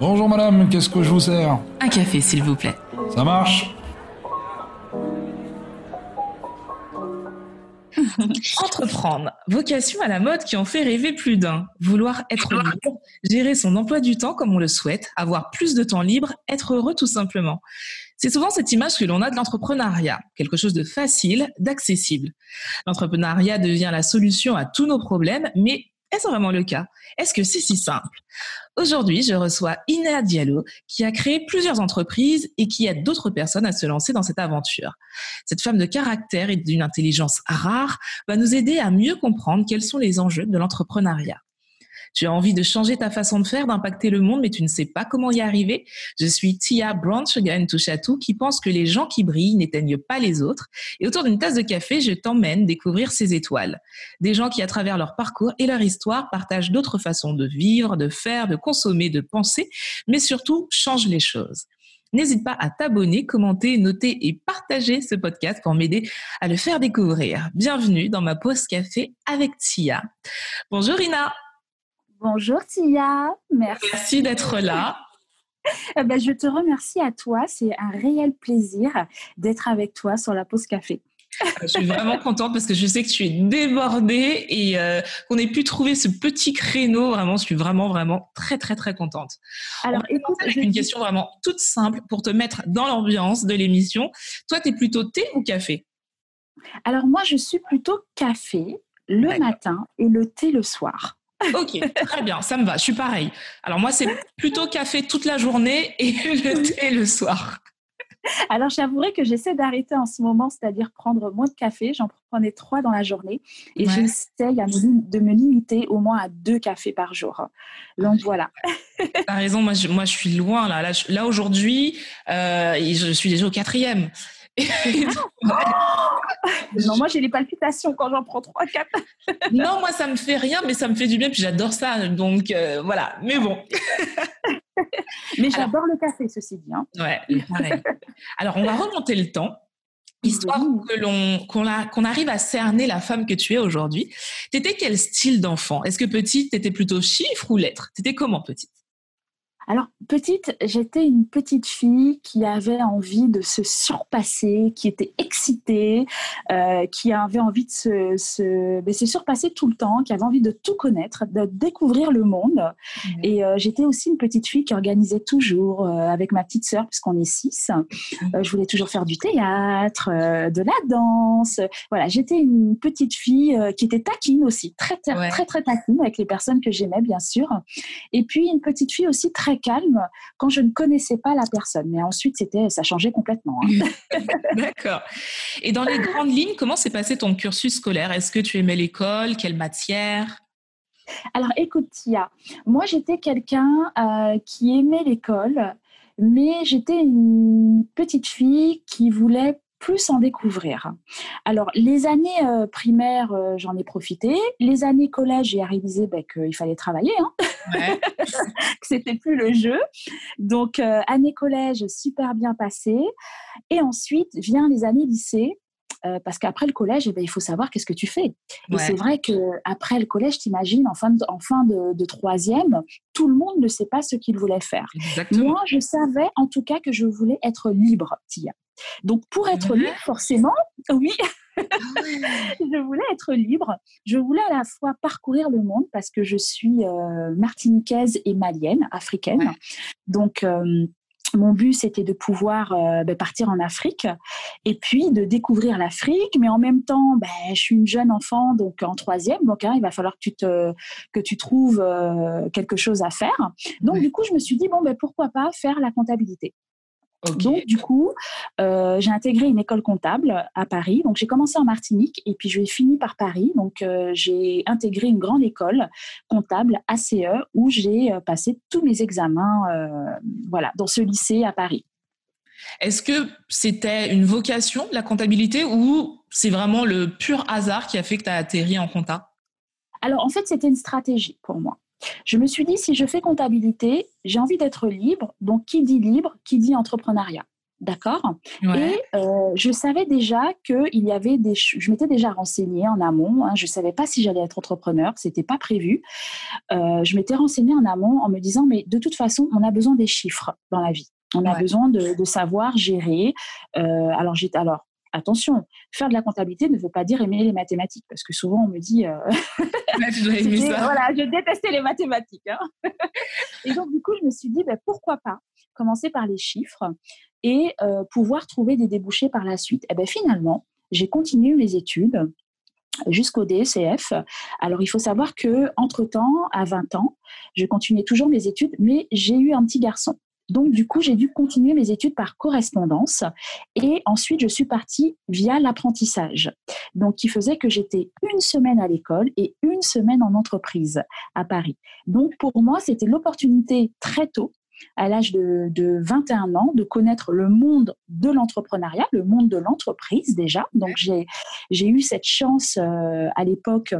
Bonjour madame, qu'est-ce que je vous sers? Un café, s'il vous plaît. Ça marche? Entreprendre, vocation à la mode qui en fait rêver plus d'un. Vouloir être libre, gérer son emploi du temps comme on le souhaite, avoir plus de temps libre, être heureux tout simplement. C'est souvent cette image que l'on a de l'entrepreneuriat, quelque chose de facile, d'accessible. L'entrepreneuriat devient la solution à tous nos problèmes, mais est-ce vraiment le cas? Est-ce que c'est si simple? Aujourd'hui, je reçois Ina Diallo, qui a créé plusieurs entreprises et qui aide d'autres personnes à se lancer dans cette aventure. Cette femme de caractère et d'une intelligence rare va nous aider à mieux comprendre quels sont les enjeux de l'entrepreneuriat. Tu as envie de changer ta façon de faire, d'impacter le monde, mais tu ne sais pas comment y arriver. Je suis Tia Branchgan Touchatou qui pense que les gens qui brillent n'éteignent pas les autres. Et autour d'une tasse de café, je t'emmène découvrir ces étoiles. Des gens qui, à travers leur parcours et leur histoire, partagent d'autres façons de vivre, de faire, de consommer, de penser, mais surtout changent les choses. N'hésite pas à t'abonner, commenter, noter et partager ce podcast pour m'aider à le faire découvrir. Bienvenue dans ma pause café avec Tia. Bonjour Rina. Bonjour Tia, merci. Merci d'être là. Eh ben, je te remercie à toi. C'est un réel plaisir d'être avec toi sur la pause café. Je suis vraiment contente parce que je sais que tu es débordée et euh, qu'on ait pu trouver ce petit créneau. Vraiment, je suis vraiment, vraiment très, très, très contente. Alors, écoute, avec une question vraiment toute simple pour te mettre dans l'ambiance de l'émission. Toi, tu es plutôt thé ou café? Alors, moi, je suis plutôt café le matin et le thé le soir. Ok, très bien, ça me va. Je suis pareil. Alors moi, c'est plutôt café toute la journée et le thé le soir. Alors j'avouerai que j'essaie d'arrêter en ce moment, c'est-à-dire prendre moins de café. J'en prenais trois dans la journée et j'essaie de me limiter au moins à deux cafés par jour. Donc voilà. T'as raison, moi je, moi je suis loin là. Là, aujourd'hui, euh, je suis déjà au quatrième. non, moi j'ai les palpitations quand j'en prends 3 4. non, moi ça me fait rien, mais ça me fait du bien, puis j'adore ça. Donc euh, voilà, mais bon. mais j'adore le café, ceci dit. Hein. Ouais, pareil. Alors on va remonter le temps. Histoire que l'on qu'on arrive à cerner la femme que tu es aujourd'hui. T'étais quel style d'enfant? Est-ce que petite, t'étais plutôt chiffre ou lettre? T'étais comment petite? Alors, petite, j'étais une petite fille qui avait envie de se surpasser, qui était excitée, euh, qui avait envie de se, se, ben, se, surpasser tout le temps, qui avait envie de tout connaître, de découvrir le monde. Mmh. Et euh, j'étais aussi une petite fille qui organisait toujours euh, avec ma petite sœur, puisqu'on est six. Mmh. je voulais toujours faire du théâtre, de la danse. Voilà, j'étais une petite fille qui était taquine aussi, très, très, très, très taquine avec les personnes que j'aimais, bien sûr. Et puis, une petite fille aussi très calme quand je ne connaissais pas la personne. Mais ensuite, c'était, ça changeait complètement. Hein. D'accord. Et dans les grandes lignes, comment s'est passé ton cursus scolaire? Est-ce que tu aimais l'école? Quelle matière? Alors, écoute, Tia, moi, j'étais quelqu'un euh, qui aimait l'école, mais j'étais une petite fille qui voulait plus en découvrir. Alors, les années euh, primaires, euh, j'en ai profité. Les années collège, j'ai réalisé ben, qu'il fallait travailler, hein que c'était plus le jeu. Donc, euh, année collège, super bien passée. Et ensuite, vient les années lycée. Parce qu'après le collège, eh ben, il faut savoir qu'est-ce que tu fais. Et c'est vrai qu'après le collège, t'imagines, en fin, de, en fin de, troisième, tout le monde ne sait pas ce qu'il voulait faire. Moi, je savais en tout cas que je voulais être libre, Tia. Donc, pour être libre, forcément, oui, ah je voulais être libre. Je voulais à la fois parcourir le monde parce que je suis euh, martiniquaise et malienne, africaine. Donc, euh, mon but, c'était de pouvoir euh, ben, partir en Afrique et puis de découvrir l'Afrique. Mais en même temps, ben, je suis une jeune enfant, donc en troisième, donc hein, il va falloir que tu, te, que tu trouves quelque chose à faire. Donc, du coup, je me suis dit, bon, ben, pourquoi pas faire la comptabilité donc, du coup, euh, j'ai intégré une école comptable à Paris. Donc, j'ai commencé en Martinique et puis je fini par Paris. Donc, euh, j'ai intégré une grande école comptable ACE où j'ai euh, passé tous mes examens voilà, dans ce lycée à Paris. Est-ce que c'était une vocation, la comptabilité, ou c'est vraiment le pur hasard qui a fait que tu as atterri en compta? Alors, en fait, c'était une stratégie pour moi. Je me suis dit, si je fais comptabilité, j'ai envie d'être libre. Donc, qui dit libre, qui dit entrepreneuriat. D'accord? Et euh, je savais déjà qu'il y avait des. Je m'étais déjà renseignée en amont. Hein, je ne savais pas si j'allais être entrepreneur, ce n'était pas prévu. Euh, je m'étais renseignée en amont en me disant mais de toute façon, on a besoin des chiffres dans la vie. On a besoin de, savoir gérer. Euh, alors, alors, attention, faire de la comptabilité ne veut pas dire aimer les mathématiques, parce que souvent on me dit, euh, voilà, je détestais les mathématiques. Hein. et donc du coup, je me suis dit, ben, pourquoi pas commencer par les chiffres et euh, pouvoir trouver des débouchés par la suite. Et ben finalement, j'ai continué mes études jusqu'au DSCF. Alors, il faut savoir que entre temps, à 20 ans, je continuais toujours mes études, mais j'ai eu un petit garçon. Donc, du coup, j'ai dû continuer mes études par correspondance. Et ensuite, je suis partie via l'apprentissage. Donc, qui faisait que j'étais une semaine à l'école et une semaine en entreprise à Paris. Donc, pour moi, c'était l'opportunité très tôt à l'âge de, 21 ans de connaître le monde de l'entrepreneuriat, le monde de l'entreprise déjà. Donc j'ai eu cette chance euh, à l'époque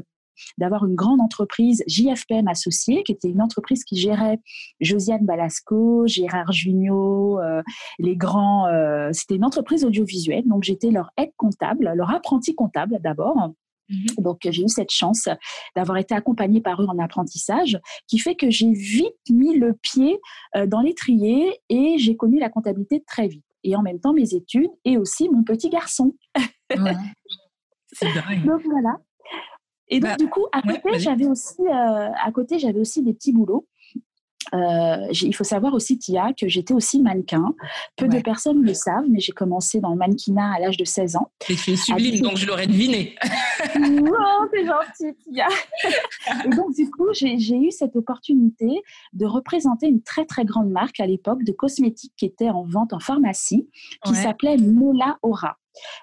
d'avoir une grande entreprise JFPM associée, qui était une entreprise qui gérait Josiane Balasco, Gérard Jugnot, euh, les grands. Euh, c'était une entreprise audiovisuelle, donc j'étais leur aide comptable, leur apprenti comptable d'abord. Mhm. Donc, j'ai eu cette chance d'avoir été accompagnée par eux en apprentissage, qui fait que j'ai vite mis le pied euh, dans l'étrier et j'ai connu la comptabilité très vite. Et en même temps, mes études et aussi mon petit garçon. C'est dingue. donc, voilà. Et donc, bah, du coup, à côté, j'avais aussi, euh, à côté, j'avais aussi des petits boulots. Euh, il faut savoir aussi, Tia, que j'étais aussi mannequin. Peu de personnes le savent, mais j'ai commencé dans le mannequinat à l'âge de 16 ans. Tu es sublime, donc je l'aurais deviné. oh, c'est gentil, Tia. Et donc, du coup, j'ai eu cette opportunité de représenter une très, très grande marque à l'époque de cosmétiques qui était en vente en pharmacie, qui s'appelait Mola Aura.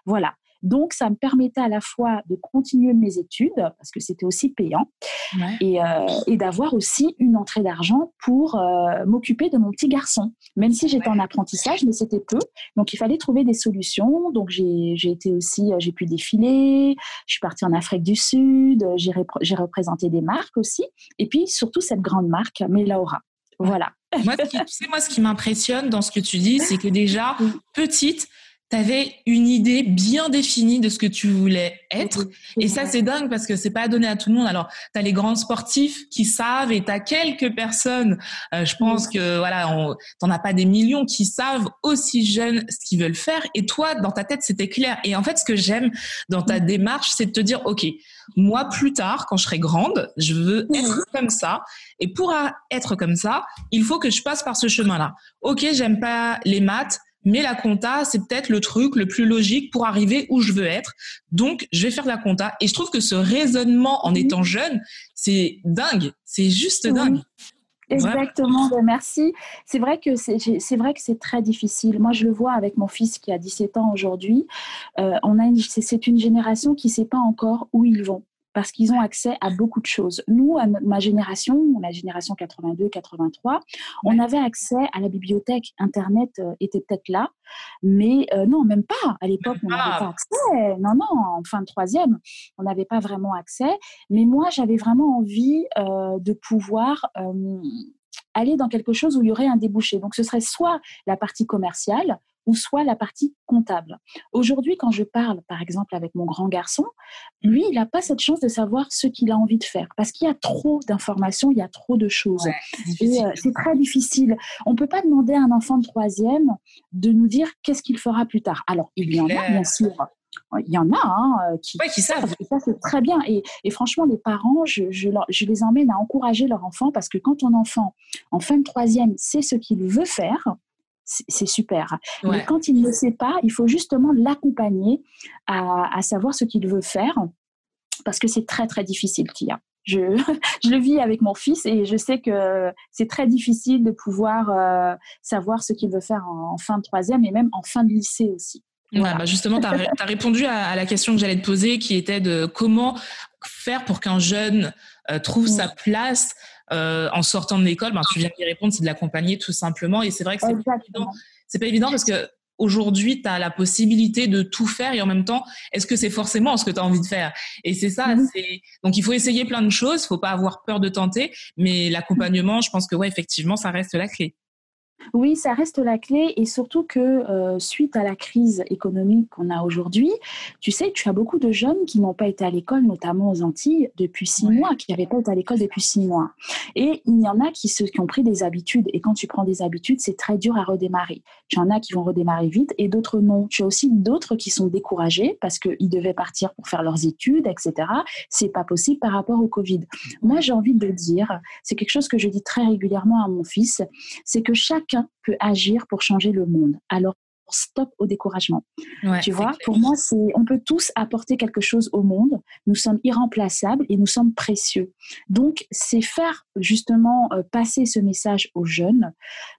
Voilà. Donc, ça me permettait à la fois de continuer mes études, parce que c'était aussi payant, euh, et, d'avoir aussi une entrée d'argent pour euh, m'occuper de mon petit garçon. Même si j'étais en apprentissage, mais c'était peu. Donc, il fallait trouver des solutions. Donc, j'ai été aussi, euh, j'ai pu défiler, je suis partie en Afrique du Sud, j'ai représenté des marques aussi. Et puis, surtout, cette grande marque, Melaura. Voilà. Moi, moi, ce qui m'impressionne dans ce que tu dis, c'est que déjà, petite, tu avais une idée bien définie de ce que tu voulais être. Et ça, c'est dingue parce que c'est pas donné à tout le monde. Alors, tu as les grands sportifs qui savent et tu as quelques personnes, euh, je pense que voilà, t'en as pas des millions qui savent aussi jeunes ce qu'ils veulent faire. Et toi, dans ta tête, c'était clair. Et en fait, ce que j'aime dans ta démarche, c'est de te dire, OK, moi, plus tard, quand je serai grande, je veux être comme ça. Et pour être comme ça, il faut que je passe par ce chemin-là. OK, j'aime pas les maths mais la compta, c'est peut-être le truc le plus logique pour arriver où je veux être. Donc, je vais faire la compta. Et je trouve que ce raisonnement en étant jeune, c'est dingue. C'est juste dingue. Exactement, ben, merci. C'est vrai que c'est vrai que c'est très difficile. Moi, je le vois avec mon fils qui a 17 ans aujourd'hui. Euh, on a c'est une génération qui ne sait pas encore où ils vont parce qu'ils ont accès à beaucoup de choses. Nous, à ma génération, ma génération 82-83, on avait accès à la bibliothèque. Internet euh, était peut-être là, mais euh, non, même pas. À l'époque, on n'avait pas accès. Non, non, en fin de troisième, on n'avait pas vraiment accès. Mais moi, j'avais vraiment envie euh, de pouvoir aller dans quelque chose où il y aurait un débouché. Donc, ce serait soit la partie commerciale, ou soit la partie comptable. Aujourd'hui, quand je parle, par exemple, avec mon grand garçon, lui, il n'a pas cette chance de savoir ce qu'il a envie de faire parce qu'il y a trop d'informations, il y a trop de choses. et euh, c'est très difficile. On ne peut pas demander à un enfant de troisième de nous dire qu'est-ce qu'il fera plus tard. Alors, il y en a, bien sûr. Il y en a hein, euh, qui, qui savent. ça, c'est très bien. Et, franchement, les parents, je, je, les emmène à encourager leur enfant parce que quand ton enfant, en fin de troisième, sait ce qu'il veut faire, c'est super. Mais quand il ne sait pas, il faut justement l'accompagner à, savoir ce qu'il veut faire, parce que c'est très très difficile, Tia. Je, je, le vis avec mon fils et je sais que c'est très difficile de pouvoir euh, savoir ce qu'il veut faire en, fin de troisième et même en fin de lycée aussi. bah justement, tu as, répondu à, la question que j'allais te poser qui était de comment faire pour qu'un jeune euh, trouve sa place euh, en sortant de l'école, ben, tu viens d'y répondre, c'est de l'accompagner tout simplement. Et c'est vrai que c'est pas évident. C'est pas évident parce que aujourd'hui, tu as la possibilité de tout faire et en même temps, est-ce que c'est forcément ce que tu as envie de faire? Et c'est ça, mhm. c'est donc il faut essayer plein de choses, il faut pas avoir peur de tenter, mais l'accompagnement, je pense que ouais, effectivement, ça reste la clé. Oui, ça reste la clé et surtout que euh, suite à la crise économique qu'on a aujourd'hui, tu sais, tu as beaucoup de jeunes qui n'ont pas été à l'école, notamment aux Antilles, depuis six mois, qui n'avaient pas été à l'école depuis six mois. Et il y en a qui, qui ont pris des habitudes et quand tu prends des habitudes, c'est très dur à redémarrer. Tu en as qui vont redémarrer vite et d'autres non. Tu as aussi d'autres qui sont découragés parce qu'ils devaient partir pour faire leurs études, etc. C'est pas possible par rapport au Covid. Moi, j'ai envie de dire, c'est quelque chose que je dis très régulièrement à mon fils, c'est que chacun peut agir pour changer le monde. Alors, stop au découragement. tu vois, pour moi, c'est on peut tous apporter quelque chose au monde. Nous sommes irremplaçables et nous sommes précieux. Donc, c'est faire justement euh, passer ce message aux jeunes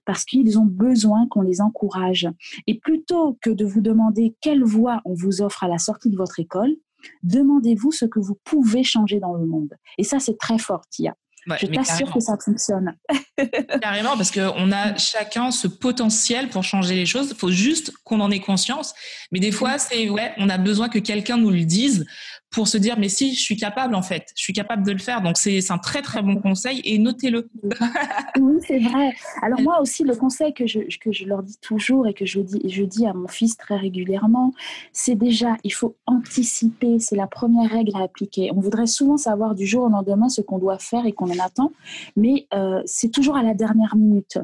parce qu'ils ont besoin qu'on les encourage. Et plutôt que de vous demander quelle voie on vous offre à la sortie de votre école, demandez-vous ce que vous pouvez changer dans le monde. Et ça, c'est très fort, Tia je t'assure que ça fonctionne. carrément, parce qu'on a chacun ce potentiel pour changer les choses. Il faut juste qu'on en ait conscience. Mais des fois, c'est ouais, on a besoin que quelqu'un nous le dise pour se dire mais si je suis capable en fait, je suis capable de le faire. Donc c'est un très très bon conseil et notez-le. oui, c'est vrai. Alors moi aussi le conseil que je, que je leur dis toujours et que je dis, je dis à mon fils très régulièrement, c'est déjà il faut anticiper, c'est la première règle à appliquer. On voudrait souvent savoir du jour au lendemain ce qu'on doit faire et qu'on en attend, mais euh, c'est toujours à la dernière minute.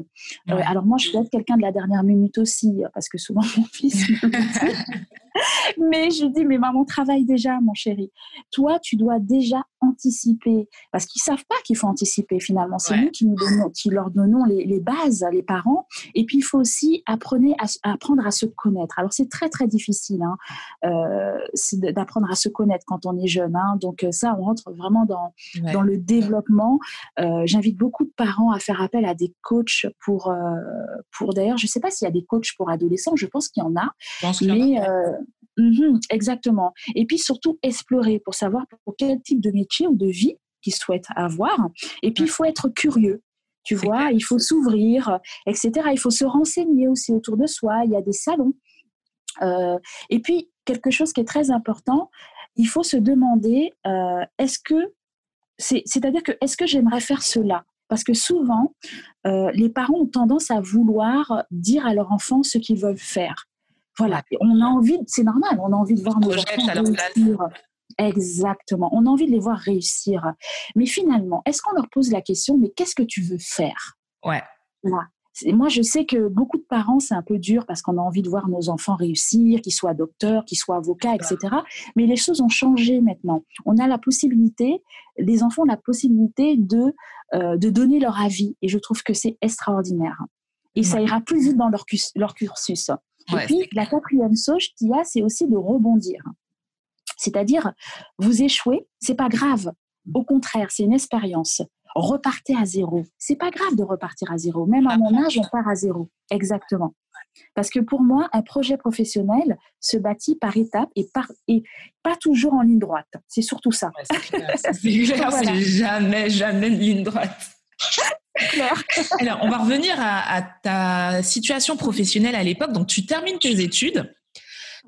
Euh, alors moi je suis quelqu'un de la dernière minute aussi parce que souvent mon fils mais je dis, mais maman travaille déjà, mon chéri. Toi, tu dois déjà anticiper. Parce qu'ils savent pas qu'il faut anticiper finalement. C'est nous qui, nous donnons, qui leur donnons les, bases, les parents. Et puis, il faut aussi apprendre à, apprendre à se connaître. Alors, c'est très, très difficile hein. euh, d'apprendre à se connaître quand on est jeune. Hein. Donc, euh, ça, on rentre vraiment dans, dans le développement. Euh, j'invite beaucoup de parents à faire appel à des coachs pour, pour d'ailleurs, je ne sais pas s'il y a des coachs pour adolescents, je pense qu'il y en a. mais, Mhm, exactement. Et puis surtout explorer pour savoir pour quel type de métier ou de vie qu'ils souhaitent avoir. Et puis il faut être curieux. Tu vois, il faut s'ouvrir, etc. Il faut se renseigner aussi autour de soi. Il y a des salons. Euh, et puis quelque chose qui est très important, il faut se demander euh, est-ce que c'est-à-dire que est-ce que j'aimerais faire cela? Parce que souvent, euh, les parents ont tendance à vouloir dire à leur enfant ce qu'ils veulent faire. Voilà, on a envie, c'est normal, on a envie de voir nos enfants réussir. Exactement, on a envie de les voir réussir. Mais finalement, est-ce qu'on leur pose la question, mais qu'est-ce que tu veux faire? Ouais. Moi, je sais que beaucoup de parents, c'est un peu dur parce qu'on a envie de voir nos enfants réussir, qu'ils soient docteurs, qu'ils soient avocats, etc. Mais les choses ont changé maintenant. On a la possibilité, les enfants ont la possibilité de, euh, de donner leur avis. Et je trouve que c'est extraordinaire. Et ça ira plus vite dans leur, leur cursus. Et puis, la quatrième sauge qu'il y a, c'est aussi de rebondir. C'est-à-dire, vous échouez, c'est pas grave. Au contraire, c'est une expérience. Repartez à zéro. C'est pas grave de repartir à zéro. Même à mon âge, on part à zéro. Exactement. Parce que pour moi, un projet professionnel se bâtit par étapes et, par, et pas toujours en ligne droite. C'est surtout ça. c'est jamais, jamais une ligne droite. Alors, on va revenir à, ta situation professionnelle à l'époque. Donc, tu termines tes études.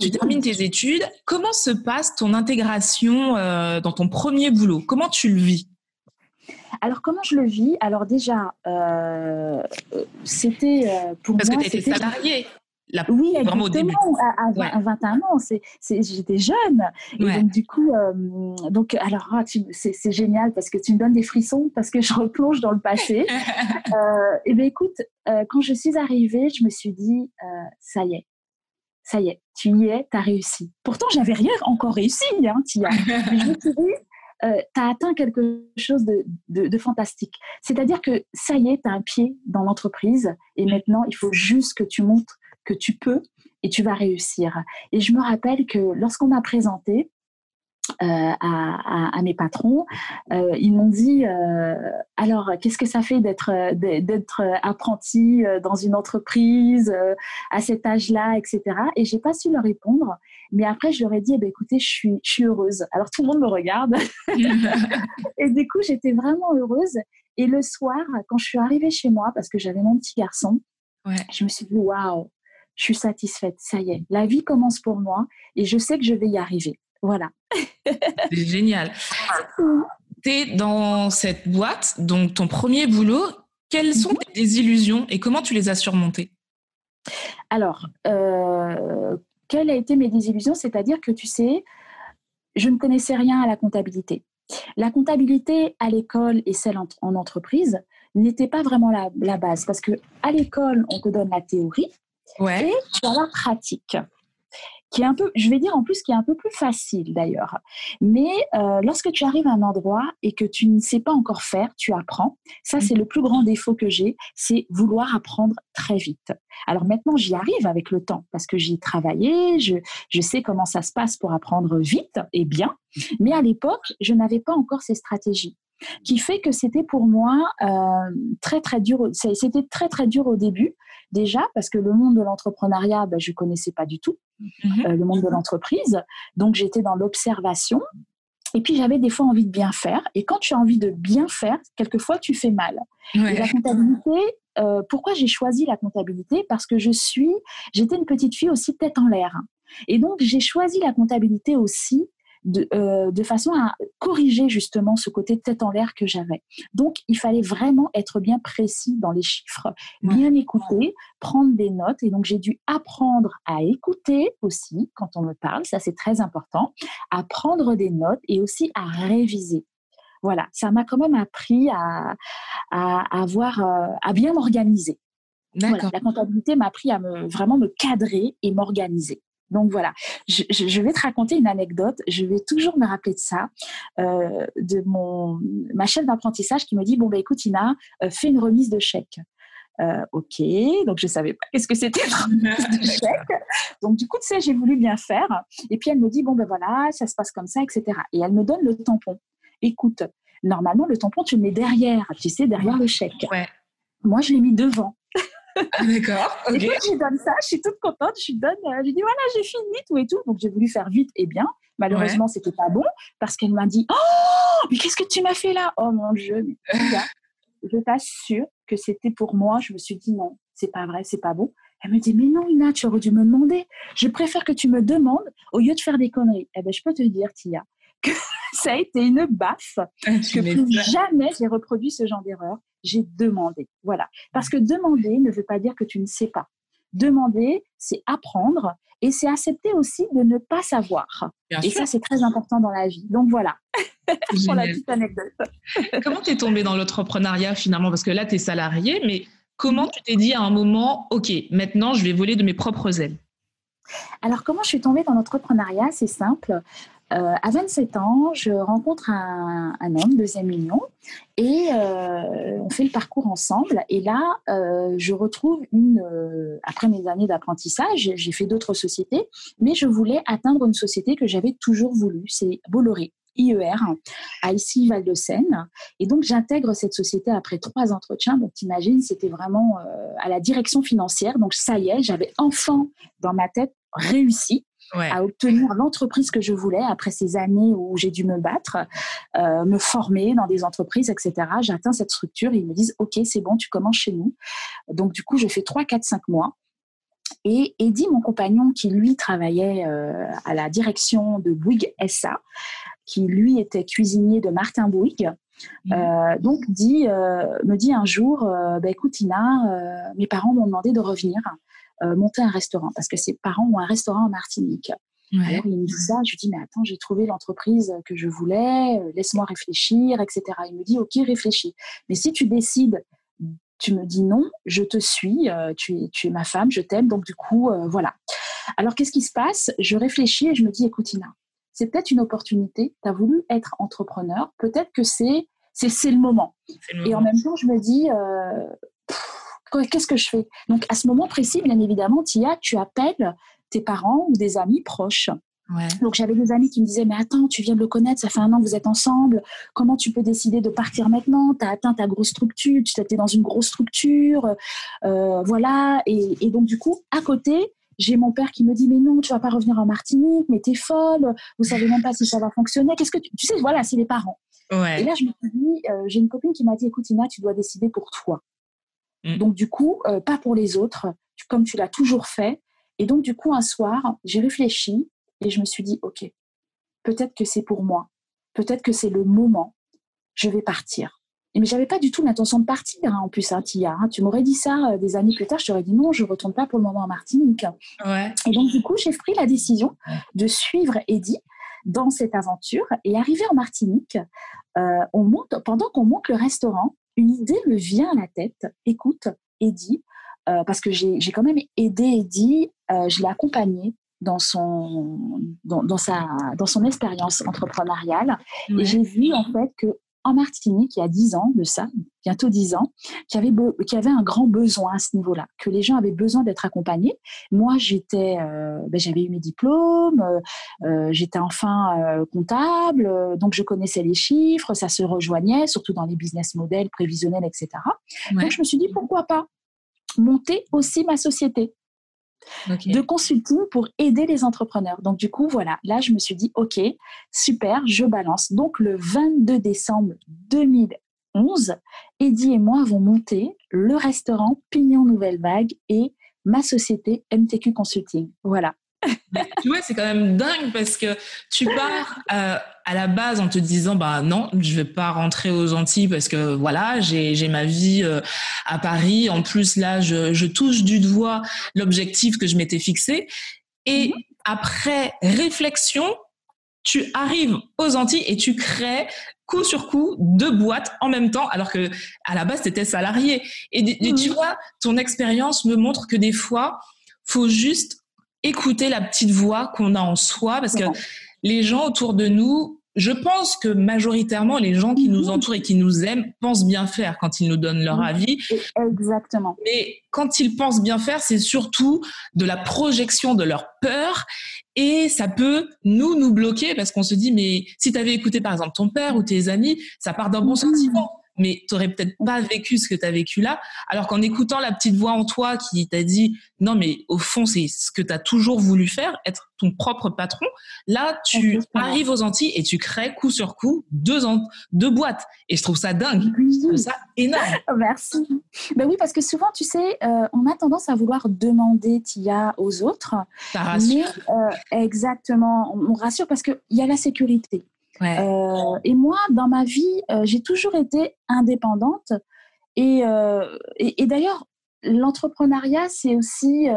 Tu termines tes études. Comment se passe ton intégration euh, dans ton premier boulot? Comment tu le vis? Alors, comment je le vis? Alors, déjà, euh, c'était euh, pour Parce moi. Parce que tu étais oui, exactement. À, 21 ans, j'étais jeune. Et donc, du coup, euh, donc, alors, ah, c'est génial parce que tu me donnes des frissons parce que je replonge dans le passé. euh, et bien, écoute, euh, quand je suis arrivée, je me suis dit, euh, ça y est, ça y est, tu y es, tu as réussi. Pourtant, j'avais rien encore réussi, hein, Tia. Mais je me suis dit, euh, tu as atteint quelque chose de, de, de fantastique. C'est-à-dire que ça y est, tu as un pied dans l'entreprise et maintenant, il faut juste que tu montres que tu peux et tu vas réussir. Et je me rappelle que lorsqu'on m'a présenté, euh, à, à, mes patrons, euh, ils m'ont dit euh, alors qu'est-ce que ça fait d'être d'être apprenti dans une entreprise à cet âge-là, etc. Et j'ai pas su leur répondre. Mais après, je leur ai dit eh ben, écoutez, je suis je suis heureuse. Alors tout le monde me regarde. et du coup, j'étais vraiment heureuse. Et le soir, quand je suis arrivée chez moi, parce que j'avais mon petit garçon, je me suis dit waouh, je suis satisfaite, ça y est, la vie commence pour moi et je sais que je vais y arriver. Voilà. C'est génial. tu es dans cette boîte, donc ton premier boulot, Quelles sont Mhm. tes désillusions et comment tu les as surmontées? Alors, euh, quelles a été mes désillusions? C'est-à-dire que tu sais, je ne connaissais rien à la comptabilité. La comptabilité à l'école et celle en, en entreprise n'était pas vraiment la, la base parce que à l'école, on te donne la théorie Ouais. et tu as la pratique qui est un peu, je vais dire en plus, qui est un peu plus facile d'ailleurs. Mais euh, lorsque tu arrives à un endroit et que tu ne sais pas encore faire, tu apprends. Ça, c'est le plus grand défaut que j'ai, c'est vouloir apprendre très vite. Alors maintenant, j'y arrive avec le temps parce que j'y ai travaillé, je, je sais comment ça se passe pour apprendre vite et bien. Mais à l'époque, je n'avais pas encore ces stratégies qui fait que c'était pour moi euh, très très dur. C'était très très dur au début déjà parce que le monde de l'entrepreneuriat, ben, je connaissais pas du tout Mhm. euh, le monde de l'entreprise. Donc j'étais dans l'observation. Et puis j'avais des fois envie de bien faire. Et quand tu as envie de bien faire, quelquefois tu fais mal. Et la comptabilité, euh, pourquoi j'ai choisi la comptabilité? Parce que je suis, j'étais une petite fille aussi tête en l'air. Et donc j'ai choisi la comptabilité aussi de, euh, de façon à corriger justement ce côté tête en l'air que j'avais. Donc il fallait vraiment être bien précis dans les chiffres, bien écouter, prendre des notes. Et donc j'ai dû apprendre à écouter aussi quand on me parle, ça c'est très important, à prendre des notes et aussi à réviser. Voilà, ça m'a quand même appris à, à, avoir, euh, à bien m'organiser. Voilà, la comptabilité m'a appris à me, vraiment me cadrer et m'organiser. Donc voilà, je, je- je vais te raconter une anecdote. Je vais toujours me rappeler de ça, euh, de mon ma chef d'apprentissage qui me dit bon ben écoute Ina, euh, fais une remise de chèque. Euh, ok, donc je savais pas qu'est-ce que c'était une remise de chèque. Donc du coup tu sais j'ai voulu bien faire. Et puis elle me dit bon ben voilà ça se passe comme ça etc. Et elle me donne le tampon. Écoute, normalement le tampon tu le mets derrière, tu sais derrière le chèque. Ouais. Moi je l'ai mis devant. Ah, D'accord. Et quand je lui donne ça, je suis toute contente. Je lui donne, euh, je lui dis voilà, j'ai fini tout et tout. Donc j'ai voulu faire vite et bien. Malheureusement, c'était pas bon parce qu'elle m'a dit oh mais qu'est-ce que tu m'as fait là? Oh mon dieu, mais je t'assure que c'était pour moi. Je me suis dit non, c'est pas vrai, c'est pas bon. Elle me dit mais non Ina, tu aurais dû me demander. Je préfère que tu me demandes au lieu de faire des conneries. Eh ben je peux te dire Tia que ça a été une baffe Ah, tu que plus jamais j'ai reproduit ce genre d'erreur. J'ai demandé. Voilà. Parce que demander ne veut pas dire que tu ne sais pas. Demander, c'est apprendre et c'est accepter aussi de ne pas savoir. Bien Et sûr. ça, c'est très important dans la vie. Donc voilà, pour la petite anecdote. Comment t'es tombée dans l'entrepreneuriat finalement? Parce que là, t'es salarié, mais comment tu t'es dit à un moment, OK, maintenant, je vais voler de mes propres ailes? Alors, comment je suis tombée dans l'entrepreneuriat? C'est simple. Euh, à 27 ans, je rencontre un, un homme, deuxième union, et euh, on fait le parcours ensemble. Et là, euh, je retrouve une. euh, après mes années d'apprentissage, j'ai fait d'autres sociétés, mais je voulais atteindre une société que j'avais toujours voulu. C'est Bolloré. IER à ici Val-de-Seine. Et donc, j'intègre cette société après trois entretiens. Donc, t'imagines, c'était vraiment euh, à la direction financière. Donc, ça y est, j'avais enfin dans ma tête réussi Ouais. à obtenir l'entreprise que je voulais après ces années où j'ai dû me battre, euh, me former dans des entreprises, etc. J'atteins cette structure et ils me disent OK, c'est bon, tu commences chez nous. Donc, du coup, je fais 3, 4, 5 mois. Et Eddie, mon compagnon, qui lui travaillait euh, à la direction de Bouygues SA, qui lui était cuisinier de Martin Bouygues, Mhm. euh, donc dit, euh, me dit un jour, euh, bah, écoute Ina, mes parents m'ont demandé de revenir monter un restaurant parce que ses parents ont un restaurant en Martinique. Ouais. Alors il me dit ça, je lui dis mais attends, j'ai trouvé l'entreprise que je voulais, euh, laisse-moi réfléchir, etc. Il me dit ok, réfléchis. Mais si tu décides, tu me dis non, je te suis, euh, tu, es, tu es ma femme, je t'aime, donc du coup euh, voilà. Alors qu'est-ce qui se passe? Je réfléchis et je me dis écoute Ina, c'est peut-être une opportunité, tu as voulu être entrepreneur, peut-être que c'est c'est c'est le moment. Et en même temps, je me dis, euh, pff, qu'est-ce que je fais? Donc, à ce moment précis, bien évidemment, Tia, tu appelles tes parents ou des amis proches. Ouais. Donc, j'avais des amis qui me disaient, mais attends, tu viens de le connaître, ça fait un an que vous êtes ensemble, comment tu peux décider de partir maintenant? Tu as atteint ta grosse structure, tu étais dans une grosse structure, euh, voilà. Et, et donc, du coup, à côté, j'ai mon père qui me dit, mais non, tu vas pas revenir en Martinique, mais t'es folle, vous savez même pas si ça va fonctionner. Qu'est-ce que tu... tu sais, voilà, c'est les parents. Et là, je me suis dit, euh, j'ai une copine qui m'a dit, écoute, Ina, tu dois décider pour toi. Mm. Donc, du coup, euh, pas pour les autres, comme tu l'as toujours fait. Et donc, du coup, un soir, j'ai réfléchi et je me suis dit, OK, peut-être que c'est pour moi. Peut-être que c'est le moment. Je vais partir. mais j'avais pas du tout l'intention de partir hein, en plus, hein, Tia. Hein. Tu m'aurais dit ça euh, des années plus tard, je t'aurais dit non, je retourne pas pour le moment en Martinique. Ouais. Et donc du coup, j'ai pris la décision de suivre Eddie dans cette aventure et arrivé en Martinique, euh, on monte, pendant qu'on monte le restaurant, une idée me vient à la tête. Écoute, Eddie, euh, parce que j'ai quand même aidé Eddie, euh, je l'ai accompagné dans son, dans, dans, sa, dans son expérience entrepreneuriale. Ouais. Et j'ai vu en fait que en Martinique, il y a 10 ans de ça, bientôt 10 ans, qu'il y avait, y avait un grand besoin à ce niveau-là, que les gens avaient besoin d'être accompagnés. Moi, j'étais, euh, ben, j'avais eu mes diplômes, euh, euh, j'étais enfin euh, comptable, donc je connaissais les chiffres, ça se rejoignait, surtout dans les business models prévisionnels, etc. Ouais. Donc je me suis dit, pourquoi pas monter aussi ma société? De consulting pour aider les entrepreneurs. Donc du coup, voilà, là, je me suis dit, OK, super, je balance. Donc le 22 décembre 2011, Eddie et moi avons monté le restaurant Pignon Nouvelle Vague et ma société MTQ Consulting. Voilà. Tu vois, c'est quand même dingue parce que tu pars euh, à la base en te disant bah non, je vais pas rentrer aux Antilles parce que voilà, j'ai ma vie euh, à Paris. En plus là, je, je touche du doigt l'objectif que je m'étais fixé. Et après réflexion, tu arrives aux Antilles et tu crées coup sur coup deux boîtes en même temps alors que à la base tu étais salarié. Et, et tu Mhm. vois, ton expérience me montre que des fois, faut juste écouter la petite voix qu'on a en soi parce que les gens autour de nous, je pense que majoritairement les gens qui nous Mhm. entourent et qui nous aiment pensent bien faire quand ils nous donnent leur Mhm. avis. Exactement. Mais quand ils pensent bien faire, c'est surtout de la projection de leur peur et ça peut nous nous bloquer parce qu'on se dit mais si tu avais écouté par exemple ton père ou tes amis, ça part d'un bon Mhm. sentiment. Mais tu n'aurais peut-être pas vécu ce que tu as vécu là. Alors qu'en écoutant la petite voix en toi qui t'a dit non, mais au fond, c'est ce que tu as toujours voulu faire, être ton propre patron, là, tu Exactement. arrives aux Antilles et tu crées coup sur coup deux, deux boîtes. Et je trouve ça dingue. Je trouve ça énorme. Merci. Ben oui, parce que souvent, tu sais, euh, on a tendance à vouloir demander TIA aux autres. Ça rassure. Mais euh, exactement, on rassure parce qu'il y a la sécurité. Ouais. Euh, et moi, dans ma vie, euh, j'ai toujours été indépendante. Et, euh, et, et d'ailleurs, l'entrepreneuriat, c'est aussi,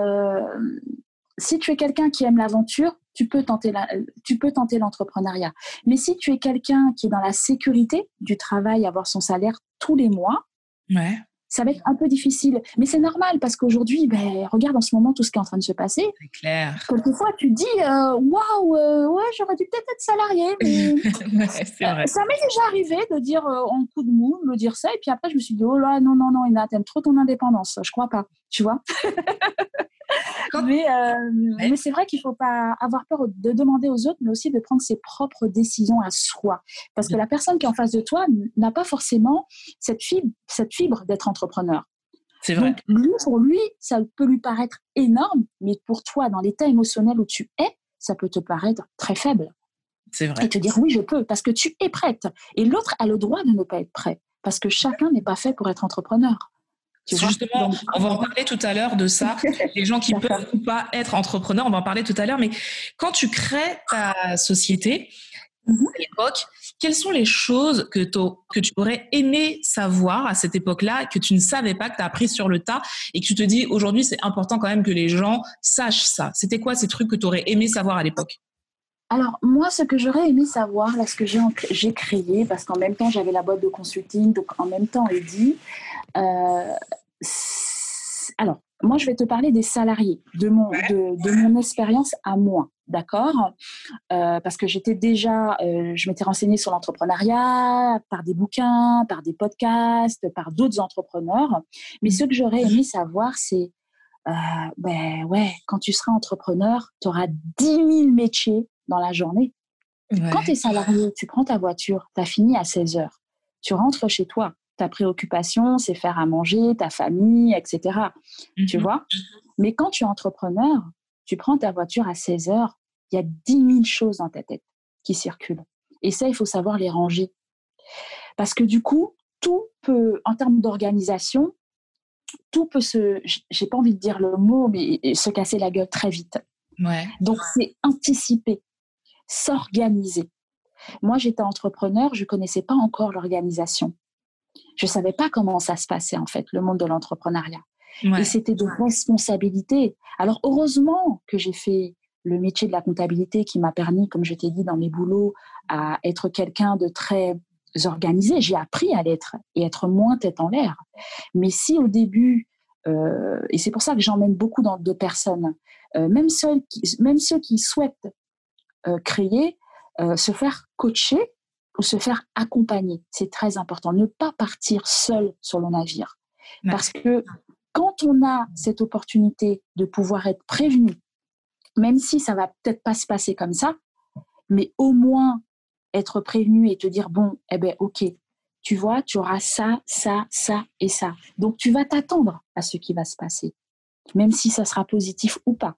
si tu es quelqu'un qui aime l'aventure, tu peux tenter la- tu peux tenter l'entrepreneuriat. Mais si tu es quelqu'un qui est dans la sécurité du travail, avoir son salaire tous les mois, ouais. Ça va être un peu difficile. Mais c'est normal parce qu'aujourd'hui, ben, regarde en ce moment tout ce qui est en train de se passer. C'est clair. Quelquefois, tu te dis, euh, waouh, euh, ouais, j'aurais dû peut-être être salarié. Mais... Ouais, c'est vrai. Ça m'est déjà arrivé de dire euh, en coup de mou, de dire ça, et puis après je me suis dit oh là non non non, Ina, t'aimes trop ton indépendance, je crois pas, tu vois. Quand- mais euh, mais c'est vrai qu'il faut pas avoir peur de demander aux autres, mais aussi de prendre ses propres décisions à soi, parce que la personne qui est en face de toi n'a pas forcément cette fibre cette fibre d'être entrepreneur. C'est vrai. Donc lui pour lui ça peut lui paraître énorme, mais pour toi dans l'état émotionnel où tu es, ça peut te paraître très faible C'est vrai. et te dire oui, je peux, parce que tu es prête. Et l'autre a le droit de ne pas être prêt, parce que chacun n'est pas fait pour être entrepreneur. Justement, on va en parler tout à l'heure de ça. Les gens qui peuvent ou pas être entrepreneurs, on va en parler tout à l'heure. Mais quand tu crées ta société, Mhm. à l'époque, quelles sont les choses que, que tu aurais aimé savoir à cette époque-là, que tu ne savais pas, que tu as appris sur le tas, et que tu te dis aujourd'hui, c'est important quand même que les gens sachent ça? C'était quoi ces trucs que tu aurais aimé savoir à l'époque? Alors, moi, ce que j'aurais aimé savoir, là, ce que j'ai, créé, parce qu'en même temps, j'avais la boîte de consulting, donc en même temps, Eddy. Euh, alors, moi, je vais te parler des salariés, de mon, de, de mon expérience à moi, d'accord? Euh, Parce que j'étais déjà, euh, je m'étais renseignée sur l'entrepreneuriat par des bouquins, par des podcasts, par d'autres entrepreneurs. Mais ce que j'aurais aimé savoir, c'est, euh, ben ouais, quand tu seras entrepreneur, tu auras 10 000 métiers dans la journée. Quand tu es salarié, tu prends ta voiture, tu as fini à 16 heures, tu rentres chez toi. Ta préoccupation, c'est faire à manger, ta famille, etc. Tu Mhm. vois? Mais quand tu es entrepreneur, tu prends ta voiture à 16 heures, il y a 10 000 choses dans ta tête qui circulent. Et ça, il faut savoir les ranger. Parce que du coup, tout peut, en termes d'organisation, tout peut se, j'ai pas envie de dire le mot, mais se casser la gueule très vite. Ouais. Donc, c'est anticiper, s'organiser. Moi, j'étais entrepreneur, je connaissais pas encore l'organisation. Je ne savais pas comment ça se passait, en fait, le monde de l'entrepreneuriat. Et c'était de responsabilité. Alors, heureusement que j'ai fait le métier de la comptabilité qui m'a permis, comme je t'ai dit dans mes boulots, à être quelqu'un de très organisé. J'ai appris à l'être et être moins tête en l'air. Mais si au début, euh, et c'est pour ça que j'emmène beaucoup dans, de personnes, euh, même, ceux qui, même ceux qui souhaitent euh, créer, se faire coacher ou se faire accompagner, c'est très important. Ne pas partir seul sur le navire. Parce que quand on a cette opportunité de pouvoir être prévenu, même si ça va peut-être pas se passer comme ça, mais au moins être prévenu et te dire bon, eh ben ok, tu vois, tu auras ça, ça, ça et ça. Donc tu vas t'attendre à ce qui va se passer, même si ça sera positif ou pas.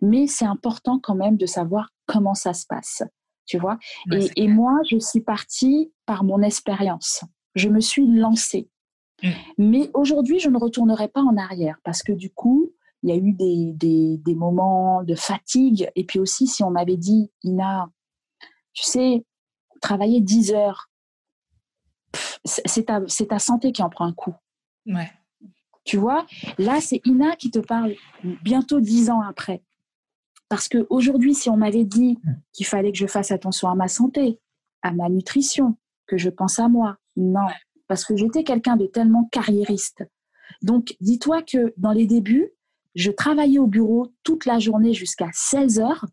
Mais c'est important quand même de savoir comment ça se passe, tu vois. et, et, moi, je suis partie par mon expérience. Je me suis lancée. Mm. Mais aujourd'hui, je ne retournerai pas en arrière parce que du coup, il y a eu des, des, des moments de fatigue. Et puis aussi, si on m'avait dit, Ina, tu sais, travailler 10 heures, c'est ta, ta, santé qui en prend un coup. Ouais. Tu vois, là, c'est Ina qui te parle bientôt 10 ans après. Parce qu'aujourd'hui, si on m'avait dit qu'il fallait que je fasse attention à ma santé, à ma nutrition, que je pense à moi, non, parce que j'étais quelqu'un de tellement carriériste. Donc, dis-toi que dans les débuts, je travaillais au bureau toute la journée jusqu'à 16 heures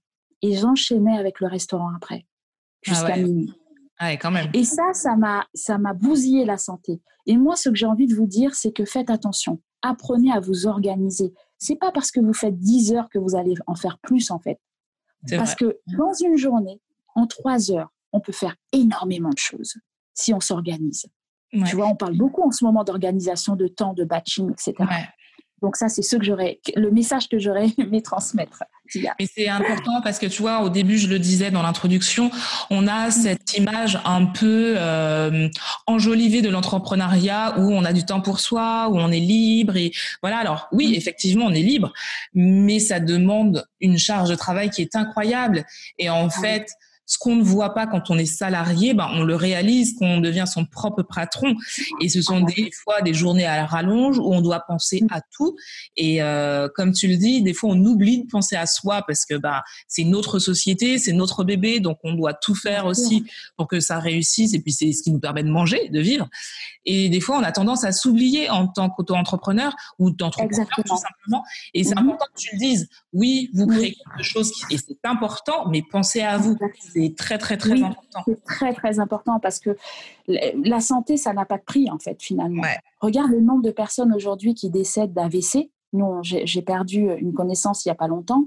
et j'enchaînais avec le restaurant après, ah jusqu'à minuit. Ah quand même. Et ça, ça m'a, ça m'a bousillé la santé. Et moi, ce que j'ai envie de vous dire, c'est que faites attention. Apprenez à vous organiser. C'est pas parce que vous faites 10 heures que vous allez en faire plus, en fait. Parce que dans une journée, en 3 heures, on peut faire énormément de choses si on s'organise. Tu vois, on parle beaucoup en ce moment d'organisation de temps, de batching, etc. Donc ça, c'est ce que j'aurais, le message que j'aurais aimé transmettre. Et c'est important parce que tu vois, au début, je le disais dans l'introduction, on a mm. cette image un peu euh, enjolivée de l'entrepreneuriat où on a du temps pour soi, où on est libre et voilà. Alors oui, mm. effectivement, on est libre, mais ça demande une charge de travail qui est incroyable. Et en fait, ce qu'on ne voit pas quand on est salarié, ben, on le réalise quand on devient son propre patron. Et ce sont des fois des journées à la rallonge où on doit penser à tout. Et euh, comme tu le dis, des fois on oublie de penser à soi parce que bah c'est notre société, c'est notre bébé, donc on doit tout faire aussi pour que ça réussisse. Et puis c'est ce qui nous permet de manger, de vivre. Et des fois on a tendance à s'oublier en tant qu'auto-entrepreneur ou d'entrepreneur tout simplement. Et c'est mhm. important que tu le dises. Oui, vous créez quelque chose et c'est important, mais pensez à vous. C'est très, très, très important. C'est très, très important parce que la santé, ça n'a pas de prix, en fait, finalement. Regarde le nombre de personnes aujourd'hui qui décèdent d'AVC. Nous, j'ai perdu une connaissance il n'y a pas longtemps.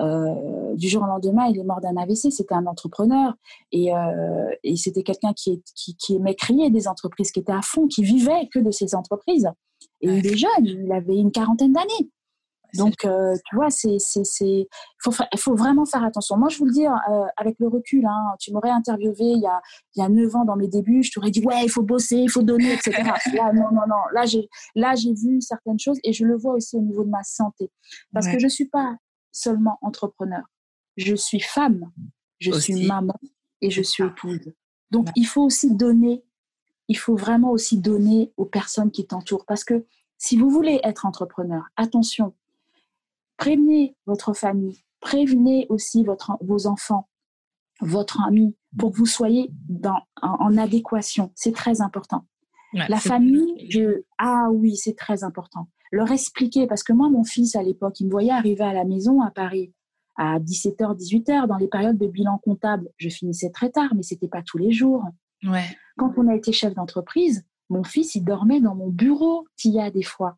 Euh, du jour au lendemain, il est mort d'un AVC. C'était un entrepreneur et, euh, et c'était quelqu'un qui, qui, qui, aimait créer des entreprises, qui était à fond, qui vivait que de ces entreprises. Et il est jeune, il avait une quarantaine d'années. Donc, euh, tu vois, c'est, c'est, c'est, faut, faut vraiment faire attention. Moi, je vous le dis, euh, avec le recul, hein, tu m'aurais interviewé il y a, il y a 9 ans dans mes débuts, je t'aurais dit, ouais, il faut bosser, il faut donner, etc. là, non, non, non. Là, j'ai, là, j'ai vu certaines choses et je le vois aussi au niveau de ma santé. Parce que je ne suis pas seulement entrepreneur. Je suis femme, je suis maman et je suis épouse. Donc, il faut aussi donner, il faut vraiment aussi donner aux personnes qui t'entourent. Parce que si vous voulez être entrepreneur, attention, prévenez votre famille, prévenez aussi votre, vos enfants, votre ami, pour que vous soyez dans, en, adéquation. C'est très important. la famille, je, ah oui, c'est très important. Leur expliquer, parce que moi, mon fils, à l'époque, il me voyait arriver à la maison à Paris à 17h, 18h. Dans les périodes de bilan comptable, je finissais très tard, mais c'était pas tous les jours. Ouais. Quand on a été chef d'entreprise, mon fils, il dormait dans mon bureau, qu'il y a des fois.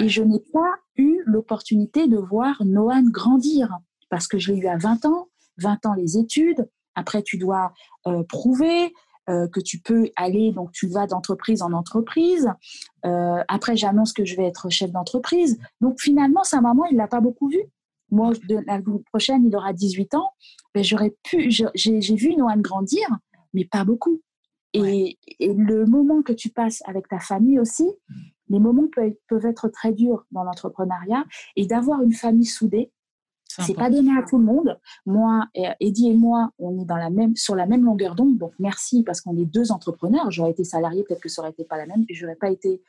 Et je n'ai pas eu l'opportunité de voir Noan grandir parce que je l'ai eu à 20 ans, 20 ans les études. Après, tu dois euh, prouver euh, que tu peux aller, donc tu vas d'entreprise en entreprise. Euh, après, j'annonce que je vais être chef d'entreprise. Donc finalement, sa maman, il l'a pas beaucoup vu. Moi, de, la prochaine, il aura 18 ans. Ben, j'aurais pu, j'ai vu Noan grandir, mais pas beaucoup. Et, et, le moment que tu passes avec ta famille aussi, les moments peuvent, être très durs dans l'entrepreneuriat et d'avoir une famille soudée, C'est pas donné à tout le monde. Moi, Eddie et moi, on est dans la même, sur la même longueur d'onde. Donc merci parce qu'on est deux entrepreneurs. J'aurais été salarié, peut-être que ça aurait été pas la même. Et j'aurais pas été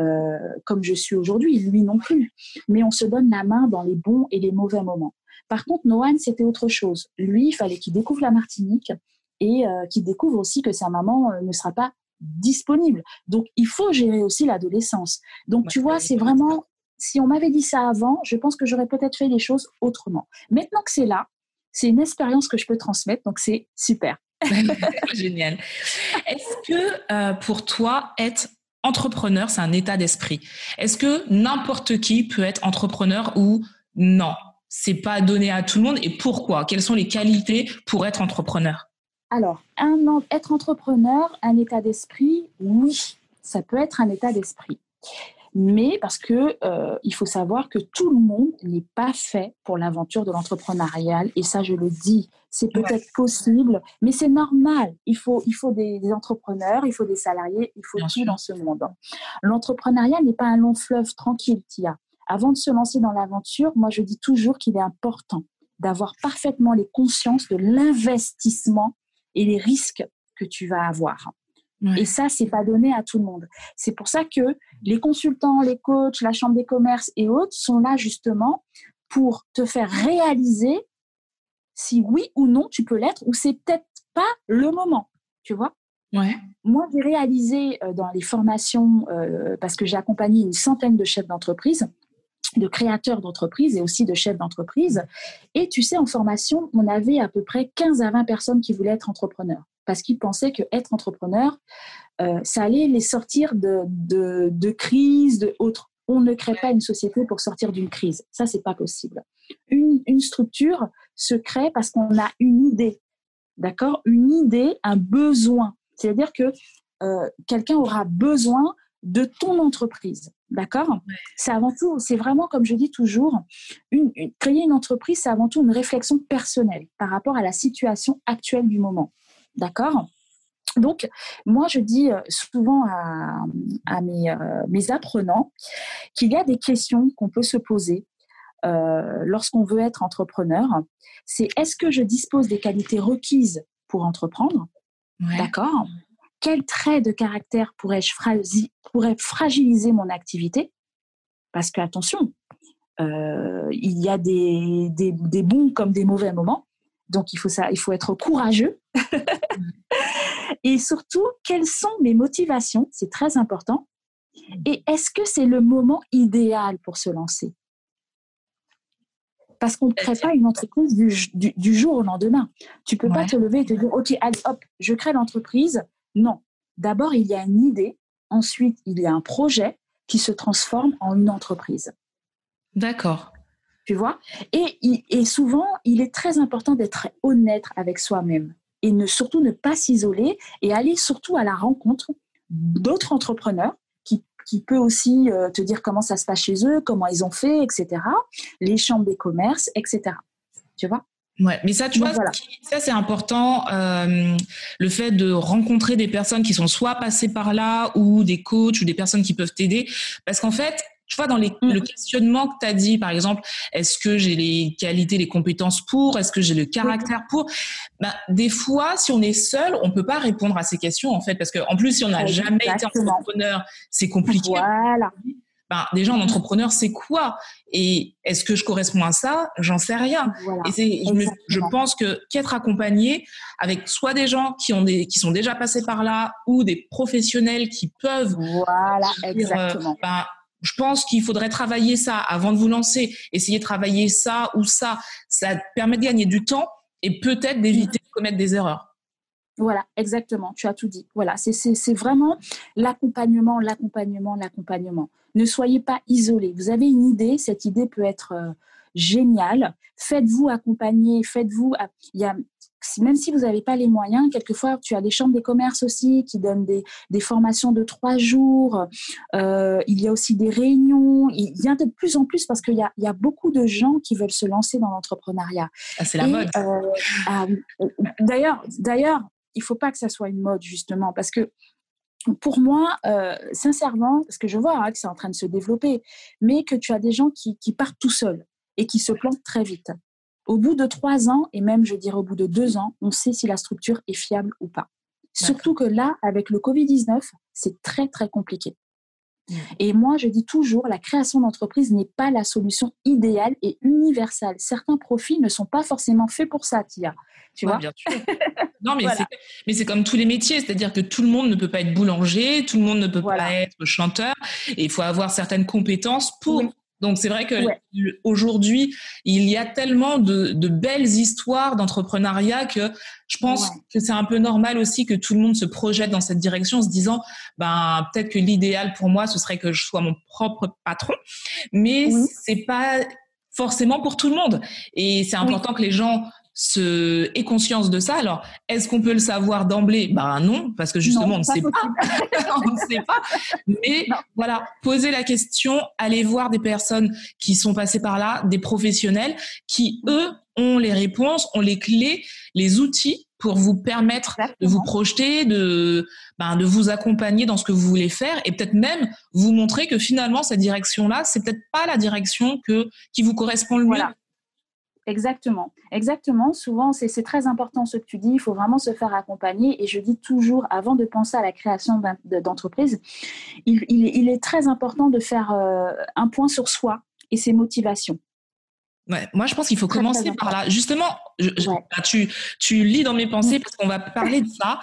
euh, comme je suis aujourd'hui. Lui non plus. Mais on se donne la main dans les bons et les mauvais moments. Par contre, Noan, c'était autre chose. Lui, il fallait qu'il découvre la Martinique et euh, qu'il découvre aussi que sa maman euh, ne sera pas disponible. Donc, il faut gérer aussi l'adolescence. Donc, tu vois, c'est vraiment si on m'avait dit ça avant, je pense que j'aurais peut-être fait les choses autrement. Maintenant que c'est là, c'est une expérience que je peux transmettre, donc c'est super. Génial. Est-ce que euh, pour toi, être entrepreneur, c'est un état d'esprit? Est-ce que n'importe qui peut être entrepreneur ou non? C'est pas donné à tout le monde et pourquoi? Quelles sont les qualités pour être entrepreneur? Alors, un, être entrepreneur, un état d'esprit, oui, ça peut être un état d'esprit. Mais parce que euh, il faut savoir que tout le monde n'est pas fait pour l'aventure de l'entrepreneuriat. Et ça je le dis c'est peut-être possible mais c'est normal. Il faut il faut des, entrepreneurs il faut des salariés il faut tout dans ce monde. L'entrepreneuriat n'est pas un long fleuve tranquille Tia. Avant de se lancer dans l'aventure moi je dis toujours qu'il est important d'avoir parfaitement les consciences de l'investissement et les risques que tu vas avoir et ça, c'est pas donné à tout le monde. C'est pour ça que les consultants, les coachs, la chambre des commerces et autres sont là justement pour te faire réaliser si oui ou non tu peux l'être ou c'est peut-être pas le moment. Tu vois? Ouais. Moi, j'ai réalisé euh, dans les formations, euh, parce que j'ai accompagné une centaine de chefs d'entreprise, de créateurs d'entreprise et aussi de chefs d'entreprise. Et tu sais, en formation, on avait à peu près 15 à 20 personnes qui voulaient être entrepreneurs parce qu'ils pensaient que être entrepreneur, euh, ça allait les sortir de, de, crise, de autres. On ne crée pas une société pour sortir d'une crise. Ça, c'est pas possible. Une, une structure se crée parce qu'on a une idée, d'accord? Une idée, un besoin. C'est-à-dire que euh, quelqu'un aura besoin de ton entreprise. D'accord? C'est avant tout, c'est vraiment comme je dis toujours, une, créer une entreprise, c'est avant tout une réflexion personnelle par rapport à la situation actuelle du moment. D'accord? Donc, moi, je dis euh, souvent à, euh, mes, apprenants qu'il y a des questions qu'on peut se poser euh, lorsqu'on veut être entrepreneur. C'est est-ce que je dispose des qualités requises pour entreprendre? D'accord? Quels traits de caractère pourrais-je pourrais fragiliser mon activité? Parce que, attention, il y a des, des, bons comme des mauvais moments. Donc, il faut, ça, il faut être courageux. et surtout, quelles sont mes motivations? C'est très important. Et est-ce que c'est le moment idéal pour se lancer? Parce qu'on ne crée pas une entreprise du, jour au lendemain. Tu peux pas te lever et te dire, OK, allez, hop, je crée l'entreprise. Non. D'abord, il y a une idée. Ensuite, il y a un projet qui se transforme en une entreprise. D'accord. Tu vois? Et, et souvent, il est très important d'être honnête avec soi-même et ne surtout ne pas s'isoler et aller surtout à la rencontre d'autres entrepreneurs qui, qui peut aussi euh, te dire comment ça se passe chez eux, comment ils ont fait, etc. Les chambres des commerces, etc. Tu vois? Ouais, mais ça, tu vois, ça c'est important, euh, le fait de rencontrer des personnes qui sont soit passées par là ou des coachs ou des personnes qui peuvent t'aider, parce qu'en fait, tu vois, dans les, mm. le questionnement que tu as dit, par exemple, est-ce que j'ai les qualités, les compétences pour? Est-ce que j'ai le caractère pour? Ben, Des fois, si on est seul, on peut pas répondre à ces questions, en fait, parce qu'en plus, si on n'a jamais été entrepreneur, c'est compliqué. Voilà. Ben, déjà, un entrepreneur, c'est quoi? Et est-ce que je corresponds à ça? J'en sais rien. Et je, je, pense que qu'être accompagné avec soit des gens qui ont des, qui sont déjà passés par là, ou des professionnels qui peuvent. Voilà, euh, exactement. Ben, je pense qu'il faudrait travailler ça avant de vous lancer, essayer de travailler ça ou ça. Ça permet de gagner du temps et peut-être d'éviter de commettre des erreurs. Voilà, exactement, tu as tout dit. Voilà, c'est vraiment l'accompagnement, l'accompagnement, l'accompagnement. Ne soyez pas isolés. Vous avez une idée, cette idée peut être euh, géniale. Faites-vous accompagner, faites-vous. Il y a même si vous n'avez pas les moyens, quelquefois, tu as des chambres des commerces aussi qui donnent des, des formations de trois jours. Euh, il y a aussi des réunions. Il y a de plus en plus parce qu'il y y a beaucoup de gens qui veulent se lancer dans l'entrepreneuriat. Ah, c'est la mode. Euh, ah, d'ailleurs, d'ailleurs, il faut pas que ça soit une mode justement parce que pour moi, euh, sincèrement, parce que je vois hein, que c'est en train de se développer, mais que tu as des gens qui, qui partent tout seuls et qui se plantent très vite. Au bout de trois ans, et même je dirais au bout de deux ans, on sait si la structure est fiable ou pas. Surtout que là, avec le Covid-19, c'est très, très compliqué. Mmh. Et moi, je dis toujours, la création d'entreprise n'est pas la solution idéale et universelle. Certains profils ne sont pas forcément faits pour ça, Tia. Tu vois bien sûr. Non, mais mais c'est comme tous les métiers, c'est-à-dire que tout le monde ne peut pas être boulanger, tout le monde ne peut pas être chanteur, et il faut avoir certaines compétences pour donc c'est vrai que aujourd'hui, il y a tellement de, belles histoires d'entrepreneuriat que je pense que c'est un peu normal aussi que tout le monde se projette dans cette direction en se disant, ben peut-être que l'idéal pour moi, ce serait que je sois mon propre patron, mais c'est pas forcément pour tout le monde. Et c'est important que les gens se ait conscience de ça. Alors, est-ce qu'on peut le savoir d'emblée? Ben non, parce que justement, on ne sait pas. on ne sait pas. Mais voilà, poser la question, aller voir des personnes qui sont passées par là, des professionnels qui, eux, ont les réponses, ont les clés, les outils pour vous permettre de vous projeter, de, ben, de vous accompagner dans ce que vous voulez faire et peut-être même vous montrer que finalement, cette direction-là, c'est peut-être pas la direction que, qui vous correspond le mieux. Exactement, exactement. Souvent, c'est très important ce que tu dis. Il faut vraiment se faire accompagner. Et je dis toujours, avant de penser à la création d'entreprise, il, est très important de faire euh, un point sur soi et ses motivations. Ouais, moi, je pense qu'il faut commencer par là. Justement, bah, tu, tu lis dans mes pensées parce qu'on va parler de ça.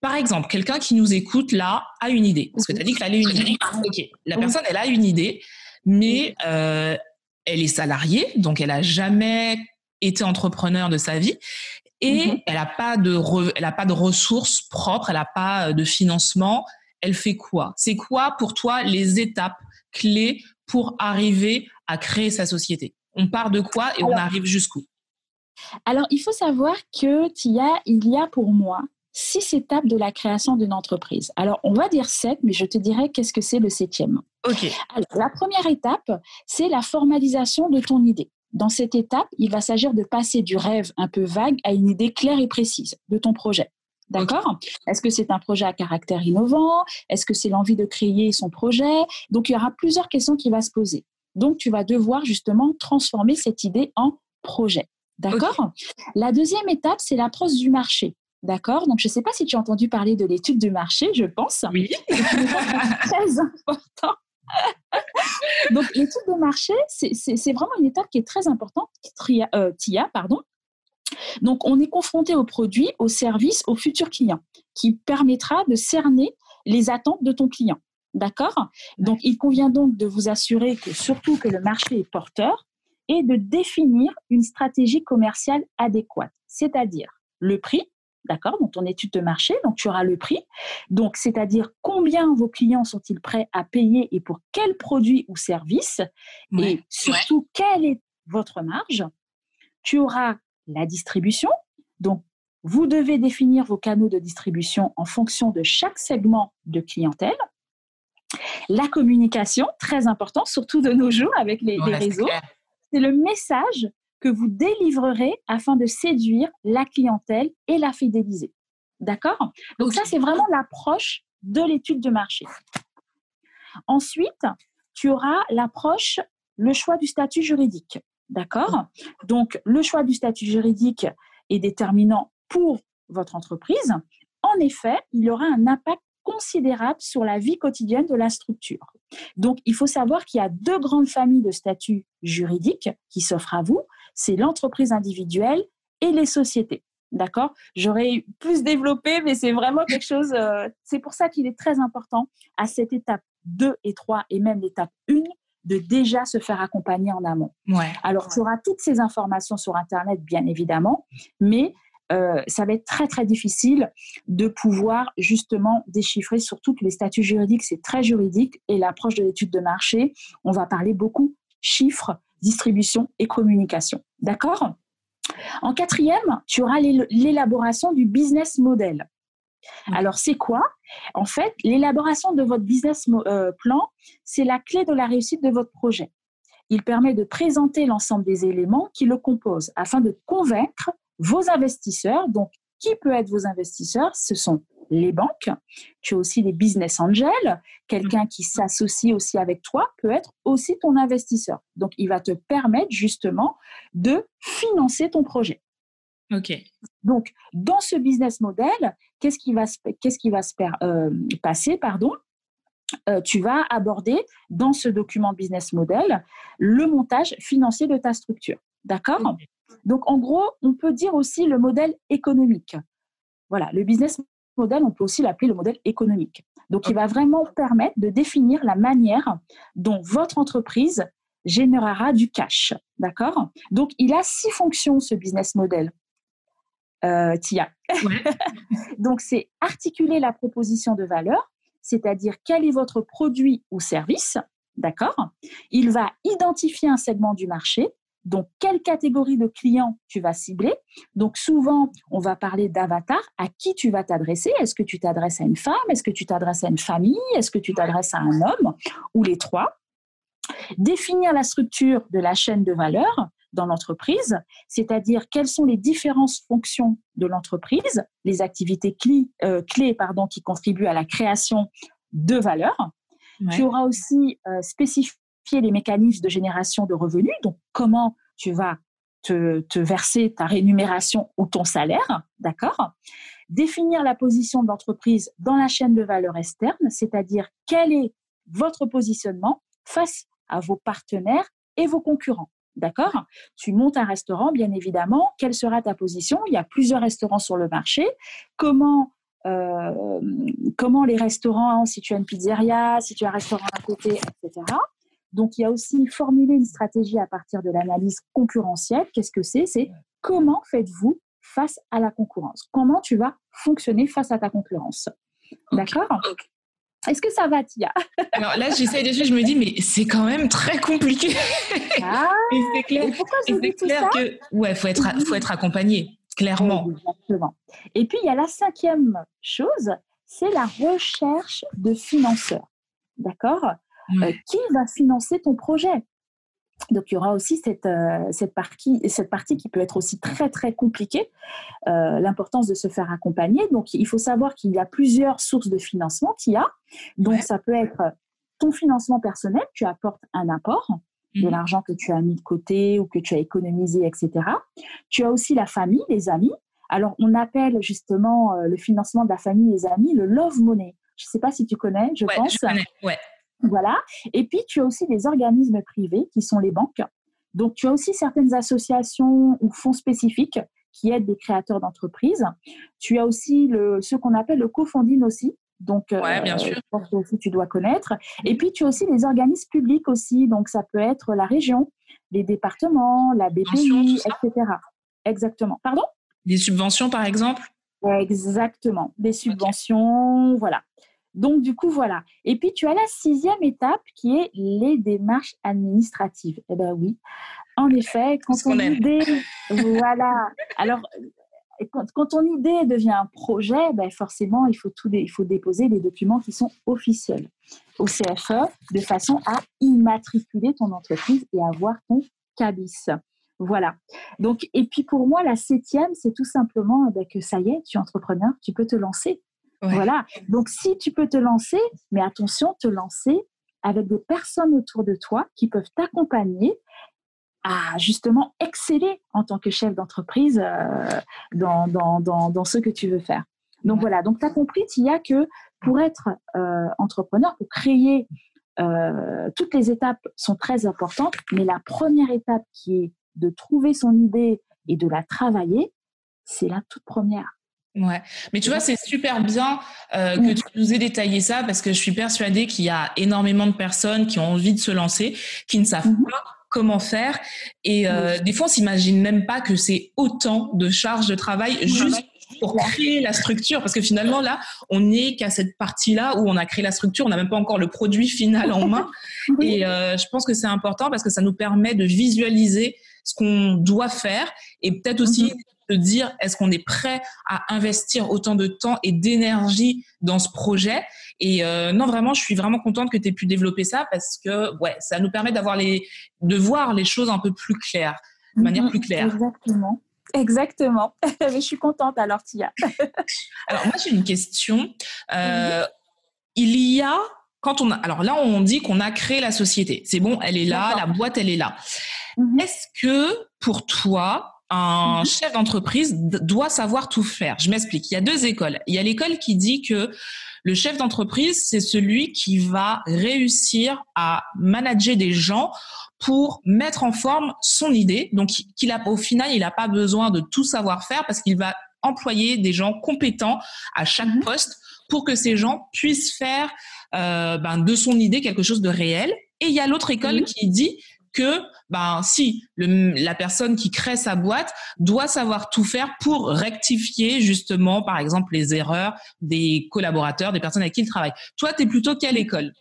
Par exemple, quelqu'un qui nous écoute là a une idée. Parce que tu as dit a une idée. Ok, la personne, elle a une idée, mais euh, elle est salariée, donc elle n'a jamais été entrepreneur de sa vie et mhm. elle n'a pas de elle a pas de ressources propres, elle n'a pas euh, de financement. Elle fait quoi? C'est quoi pour toi les étapes clés pour arriver à créer sa société? On part de quoi et on arrive jusqu'où? Alors il faut savoir que Tia, il y a pour moi six étapes de la création d'une entreprise. Alors, on va dire sept, mais je te dirais qu'est-ce que c'est le septième. OK. Alors, la première étape, c'est la formalisation de ton idée. Dans cette étape, il va s'agir de passer du rêve un peu vague à une idée claire et précise de ton projet. D'accord? Est-ce que c'est un projet à caractère innovant? Est-ce que c'est l'envie de créer son projet? Donc, il y aura plusieurs questions qui vont se poser. Donc, tu vas devoir justement transformer cette idée en projet. D'accord? La deuxième étape, c'est l'approche du marché. D'accord Donc, je ne sais pas si tu as entendu parler de l'étude du marché, je pense. Oui. très important. Donc, l'étude de marché, c'est vraiment une étape qui est très importante, TIA, euh, pardon. Donc, on est confronté au produit, au service, au futur client, qui permettra de cerner les attentes de ton client. D'accord? Donc, il convient donc de vous assurer que surtout que le marché est porteur et de définir une stratégie commerciale adéquate, c'est-à-dire le prix, d'accord, dans ton étude de marché. Donc, tu auras le prix. Donc, c'est-à-dire combien vos clients sont-ils prêts à payer et pour quel produit ou service. et surtout, quelle est votre marge? Tu auras la distribution. Donc, vous devez définir vos canaux de distribution en fonction de chaque segment de clientèle. La communication, très important, surtout de nos jours avec les, les réseaux. C'est le message que vous délivrerez afin de séduire la clientèle et la fidéliser. D'accord? Donc ça, c'est vraiment l'approche de l'étude de marché. Ensuite, tu auras l'approche, le choix du statut juridique. D'accord? Donc, le choix du statut juridique est déterminant pour votre entreprise. En effet, il aura un impact considérable sur la vie quotidienne de la structure. Donc, il faut savoir qu'il y a deux grandes familles de statuts juridiques qui s'offrent à vous c'est l'entreprise individuelle et les sociétés. D'accord? J'aurais plus développé, mais c'est vraiment quelque chose. Euh, c'est pour ça qu'il est très important à cette étape 2 et 3 et même l'étape 1 de déjà se faire accompagner en amont. Ouais. Alors, tu auras toutes ces informations sur Internet, bien évidemment, mais euh, ça va être très, très difficile de pouvoir justement déchiffrer, surtout que les statuts juridiques, c'est très juridique et l'approche de l'étude de marché, on va parler beaucoup chiffres, distribution et communication. D'accord? En quatrième, tu auras l'élaboration du business model. Alors, c'est quoi? En fait, l'élaboration de votre business euh, plan, c'est la clé de la réussite de votre projet. Il permet de présenter l'ensemble des éléments qui le composent afin de convaincre vos investisseurs, donc Qui peut être vos investisseurs Ce sont les banques. Tu as aussi les business angels. Quelqu'un qui s'associe aussi avec toi peut être aussi ton investisseur. Donc, il va te permettre justement de financer ton projet. OK. Donc, dans ce business model, qu'est-ce qui va se, qu'est-ce qui va se euh, passer pardon? Euh, tu vas aborder dans ce document business model le montage financier de ta structure. D'accord? Donc, en gros, on peut dire aussi le modèle économique. Voilà, le business model, on peut aussi l'appeler le modèle économique. Donc, il va vraiment permettre de définir la manière dont votre entreprise générera du cash. D'accord? Donc, il a six fonctions, ce business model. Euh, Tia. Donc, c'est articuler la proposition de valeur, c'est-à-dire quel est votre produit ou service. D'accord? Il va identifier un segment du marché, donc, quelle catégorie de clients tu vas cibler? Donc, souvent, on va parler d'avatar. À qui tu vas t'adresser? Est-ce que tu t'adresses à une femme? Est-ce que tu t'adresses à une famille? Est-ce que tu t'adresses à un homme? Ou les trois. Définir la structure de la chaîne de valeur dans l'entreprise, c'est-à-dire quelles sont les différentes fonctions de l'entreprise, les activités clés, euh, clés pardon, qui contribuent à la création de valeur. Tu auras aussi euh, spécifié les mécanismes de génération de revenus, donc comment tu vas te, verser ta rémunération ou ton salaire, d'accord? Définir la position de l'entreprise dans la chaîne de valeur externe, c'est-à-dire quel est votre positionnement face à vos partenaires et vos concurrents. D'accord? Tu montes un restaurant, bien évidemment. Quelle sera ta position? Il y a plusieurs restaurants sur le marché. Comment, euh, comment les restaurants, si tu as une pizzeria, si tu as un restaurant à côté, etc. Donc, il y a aussi formuler une stratégie à partir de l'analyse concurrentielle. Qu'est-ce que c'est? C'est comment faites-vous face à la concurrence? Comment tu vas fonctionner face à ta concurrence? D'accord? Est-ce que ça va, Tia? Alors là, j'essaie déjà, je me dis, mais c'est quand même très compliqué. Ah, c'est clair. Et pourquoi je dis clair ça? que, ouais, faut être, faut être accompagné, clairement. Exactement. Et puis, il y a la cinquième chose, c'est la recherche de financeurs. D'accord? Euh, qui va financer ton projet donc il y aura aussi cette, euh, cette, partie, cette partie qui peut être aussi très très compliquée, euh, l'importance de se faire accompagner. Donc il faut savoir qu'il y a plusieurs sources de financement qu'il y a. Donc ça peut être ton financement personnel, tu apportes un apport, de mhm. l'argent que tu as mis de côté ou que tu as économisé, etc. Tu as aussi la famille, les amis. Alors on appelle justement le financement de la famille, les amis, le love money. Je ne sais pas si tu connais, je pense. Je connais, ouais. Voilà. Et puis, tu as aussi des organismes privés qui sont les banques. Donc, tu as aussi certaines associations ou fonds spécifiques qui aident des créateurs d'entreprises. Tu as aussi le, ce qu'on appelle le co-funding aussi. Donc, ouais, bien euh, sûr. je pense que tu dois connaître. Et puis, tu as aussi les organismes publics aussi. Donc, ça peut être la région, les départements, la BPI, etc. Exactement. Pardon? Des subventions, par exemple? Exactement. Des subventions, voilà. Donc, du coup, voilà. Et puis, tu as la sixième étape qui est les démarches administratives. Eh bien, oui. En effet, quand ton idée, voilà. Alors, quand, ton idée devient un projet, ben forcément, il faut, tout, il faut déposer des documents qui sont officiels au CFE de façon à immatriculer ton entreprise et avoir ton cabis. Voilà. Donc, et puis pour moi, la septième, c'est tout simplement eh ben, que ça y est, tu es entrepreneur, tu peux te lancer. Voilà. Donc, si tu peux te lancer, mais attention, te lancer avec des personnes autour de toi qui peuvent t'accompagner à justement exceller en tant que chef d'entreprise euh, dans, dans, dans, ce que tu veux faire. Donc voilà, donc tu as compris, il y a que pour être euh, entrepreneur, pour créer, euh, toutes les étapes sont très importantes, mais la première étape qui est de trouver son idée et de la travailler, c'est la toute première. Ouais, mais tu vois, c'est super bien euh, que tu nous aies détaillé ça parce que je suis persuadée qu'il y a énormément de personnes qui ont envie de se lancer, qui ne savent mhm. pas comment faire. Et euh, des fois, on s'imagine même pas que c'est autant de charges de travail juste pour créer la structure. Parce que finalement, là, on n'est qu'à cette partie-là où on a créé la structure, on n'a même pas encore le produit final en main. Et euh, je pense que c'est important parce que ça nous permet de visualiser ce qu'on doit faire et peut-être aussi dire est-ce qu'on est prêt à investir autant de temps et d'énergie dans ce projet? Et euh, non, vraiment, je suis vraiment contente que tu aies pu développer ça parce que ouais, ça nous permet d'avoir les, de voir les choses un peu plus claires, de manière mhm, plus claire. Exactement. Exactement. je suis contente alors, Tia. alors, moi, j'ai une question. Euh, il y a, quand on a, alors là, on dit qu'on a créé la société. C'est bon, elle est là, la boîte, elle est là. Mhm. Est-ce que pour toi, un mhm. chef d'entreprise doit savoir tout faire. Je m'explique. Il y a deux écoles. Il y a l'école qui dit que le chef d'entreprise, c'est celui qui va réussir à manager des gens pour mettre en forme son idée. Donc, qu'il a, au final, il n'a pas besoin de tout savoir faire parce qu'il va employer des gens compétents à chaque mhm. poste pour que ces gens puissent faire euh, ben, de son idée quelque chose de réel. Et il y a l'autre école qui dit que ben si la personne qui crée sa boîte doit savoir tout faire pour rectifier justement par exemple les erreurs des collaborateurs, des personnes avec qui il travaille. Toi, tu es plutôt quelle école?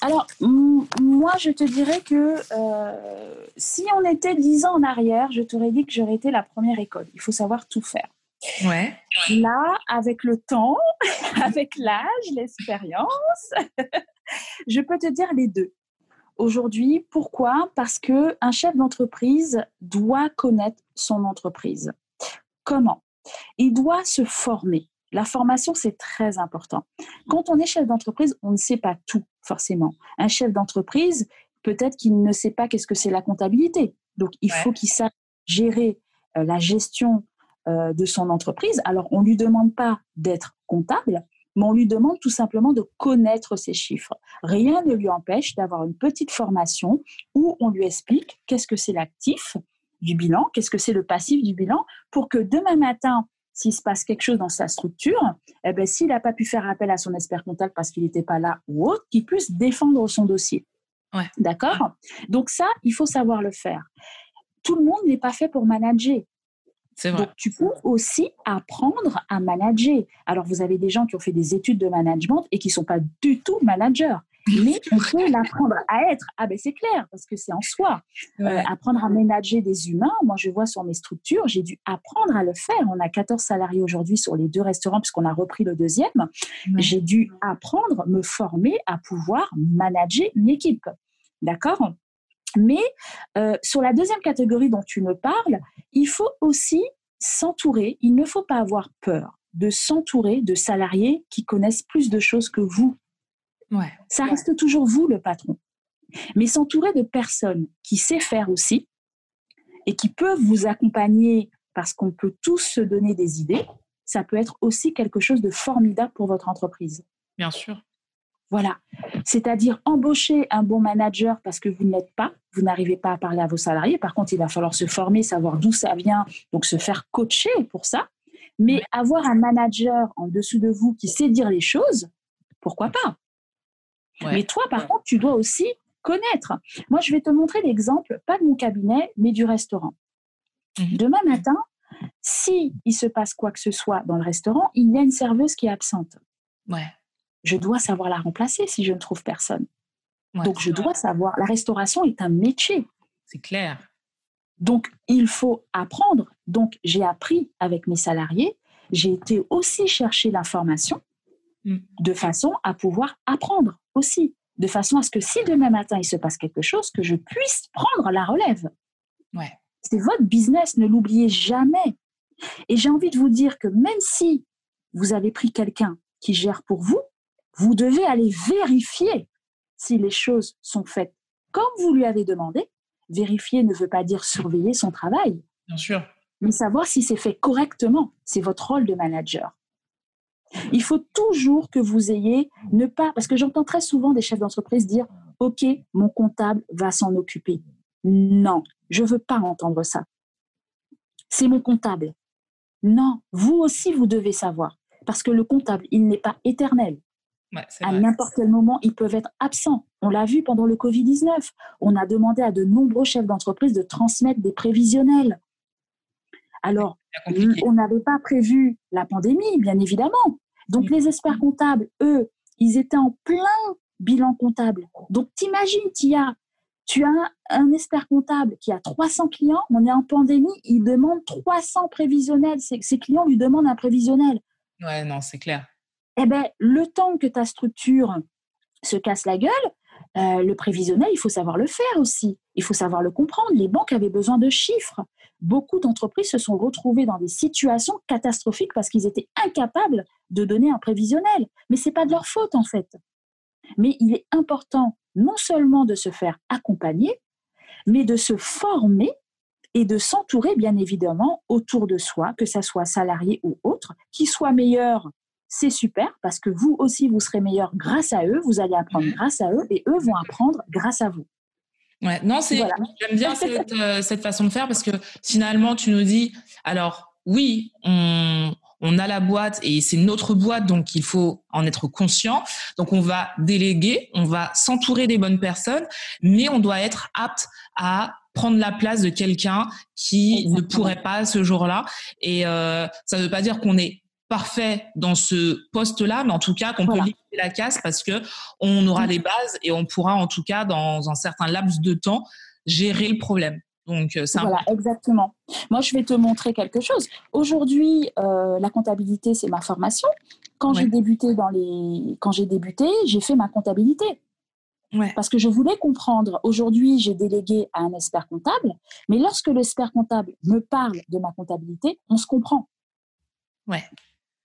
Alors, moi, je te dirais que euh, si on était dix ans en arrière, je t'aurais dit que j'aurais été la première école. Il faut savoir tout faire. Ouais. Là, avec le temps, avec l'âge, l'expérience, je peux te dire les deux aujourd'hui. Pourquoi? Parce que un chef d'entreprise doit connaître son entreprise. Comment? Il doit se former. La formation, c'est très important. Quand on est chef d'entreprise, on ne sait pas tout, forcément. Un chef d'entreprise, peut-être qu'il ne sait pas qu'est-ce que c'est la comptabilité. Donc, il faut qu'il sache gérer euh, la gestion euh, de son entreprise. Alors, on ne lui demande pas d'être comptable, mais on lui demande tout simplement de connaître ces chiffres. Rien ne lui empêche d'avoir une petite formation où on lui explique qu'est-ce que c'est l'actif du bilan, qu'est-ce que c'est le passif du bilan, pour que demain matin, s'il se passe quelque chose dans sa structure, eh ben, s'il n'a pas pu faire appel à son expert comptable parce qu'il n'était pas là ou autre, qu'il puisse défendre son dossier. D'accord? Donc ça, il faut savoir le faire. Tout le monde n'est pas fait pour manager. Donc, tu peux aussi apprendre à manager. Alors, vous avez des gens qui ont fait des études de management et qui ne sont pas du tout managers. Mais on peut l'apprendre à être. Ah ben c'est clair, parce que c'est en soi. Euh, apprendre à manager des humains, moi je vois sur mes structures, j'ai dû apprendre à le faire. On a 14 salariés aujourd'hui sur les deux restaurants, puisqu'on a repris le deuxième. J'ai dû apprendre, me former à pouvoir manager une équipe. D'accord? Mais euh, sur la deuxième catégorie dont tu me parles, il faut aussi s'entourer, il ne faut pas avoir peur de s'entourer de salariés qui connaissent plus de choses que vous. Ouais. Ça reste toujours vous le patron. Mais s'entourer de personnes qui savent faire aussi et qui peuvent vous accompagner parce qu'on peut tous se donner des idées, ça peut être aussi quelque chose de formidable pour votre entreprise. Bien sûr. Voilà. C'est-à-dire embaucher un bon manager parce que vous n'êtes pas, vous n'arrivez pas à parler à vos salariés. Par contre, il va falloir se former, savoir d'où ça vient, donc se faire coacher pour ça. Mais avoir un manager en dessous de vous qui sait dire les choses, pourquoi pas? Mais toi, par contre, tu dois aussi connaître. Moi, je vais te montrer l'exemple, pas de mon cabinet, mais du restaurant. Mhm. Demain matin, si il se passe quoi que ce soit dans le restaurant, il y a une serveuse qui est absente. Ouais je dois savoir la remplacer si je ne trouve personne. Donc, je dois savoir. La restauration est un métier. C'est clair. Donc, il faut apprendre. Donc, j'ai appris avec mes salariés. J'ai été aussi chercher l'information mm. de façon à pouvoir apprendre aussi. De façon à ce que si demain matin il se passe quelque chose, que je puisse prendre la relève. Ouais. C'est votre business, ne l'oubliez jamais. Et j'ai envie de vous dire que même si vous avez pris quelqu'un qui gère pour vous, vous devez aller vérifier si les choses sont faites comme vous lui avez demandé. Vérifier ne veut pas dire surveiller son travail. Bien sûr. Mais savoir si c'est fait correctement. C'est votre rôle de manager. Il faut toujours que vous ayez, ne pas, parce que j'entends très souvent des chefs d'entreprise dire, OK, mon comptable va s'en occuper. Non, je ne veux pas entendre ça. C'est mon comptable. Non, vous aussi, vous devez savoir. Parce que le comptable, il n'est pas éternel à n'importe quel moment, ils peuvent être absents. On l'a vu pendant le Covid-19. On a demandé à de nombreux chefs d'entreprise de transmettre des prévisionnels. Alors, on n'avait pas prévu la pandémie, bien évidemment. Donc, les experts comptables, eux, ils étaient en plein bilan comptable. Donc, t'imagines, Tia, tu as un expert comptable qui a 300 clients, on est en pandémie, il demande 300 prévisionnels. Ses clients lui demandent un prévisionnel. Ouais, non, c'est clair eh ben, le temps que ta structure se casse la gueule, euh, le prévisionnel, il faut savoir le faire aussi. Il faut savoir le comprendre. Les banques avaient besoin de chiffres. beaucoup d'entreprises se sont retrouvées dans des situations catastrophiques parce qu'ils étaient incapables de donner un prévisionnel. Mais ce n'est pas de leur faute en fait. Mais il est important non seulement de se faire accompagner, mais de se former et de s'entourer bien évidemment autour de soi, que ce soit salarié ou autre, qui soit meilleur. C'est super parce que vous aussi, vous serez meilleur grâce à eux, vous allez apprendre mhm. grâce à eux et eux vont apprendre grâce à vous. Ouais, non, c'est, j'aime bien cette, euh, cette, façon de faire parce que finalement, tu nous dis, alors oui, on, on a la boîte et c'est notre boîte, donc il faut en être conscient. Donc on va déléguer, on va s'entourer des bonnes personnes, mais on doit être apte à prendre la place de quelqu'un qui ne pourrait pas ce jour-là. Et euh, ça ne veut pas dire qu'on est parfait dans ce poste-là, mais en tout cas qu'on peut limiter la casse parce que on aura les bases et on pourra en tout cas dans un certain laps de temps gérer le problème. Donc, euh, voilà, exactement. Moi, je vais te montrer quelque chose. Aujourd'hui, euh, la comptabilité, c'est ma formation. Quand j'ai débuté dans les, quand j'ai débuté, j'ai fait ma comptabilité. Ouais. Parce que je voulais comprendre. Aujourd'hui, j'ai délégué à un expert comptable, mais lorsque l'expert comptable me parle de ma comptabilité, on se comprend. Ouais.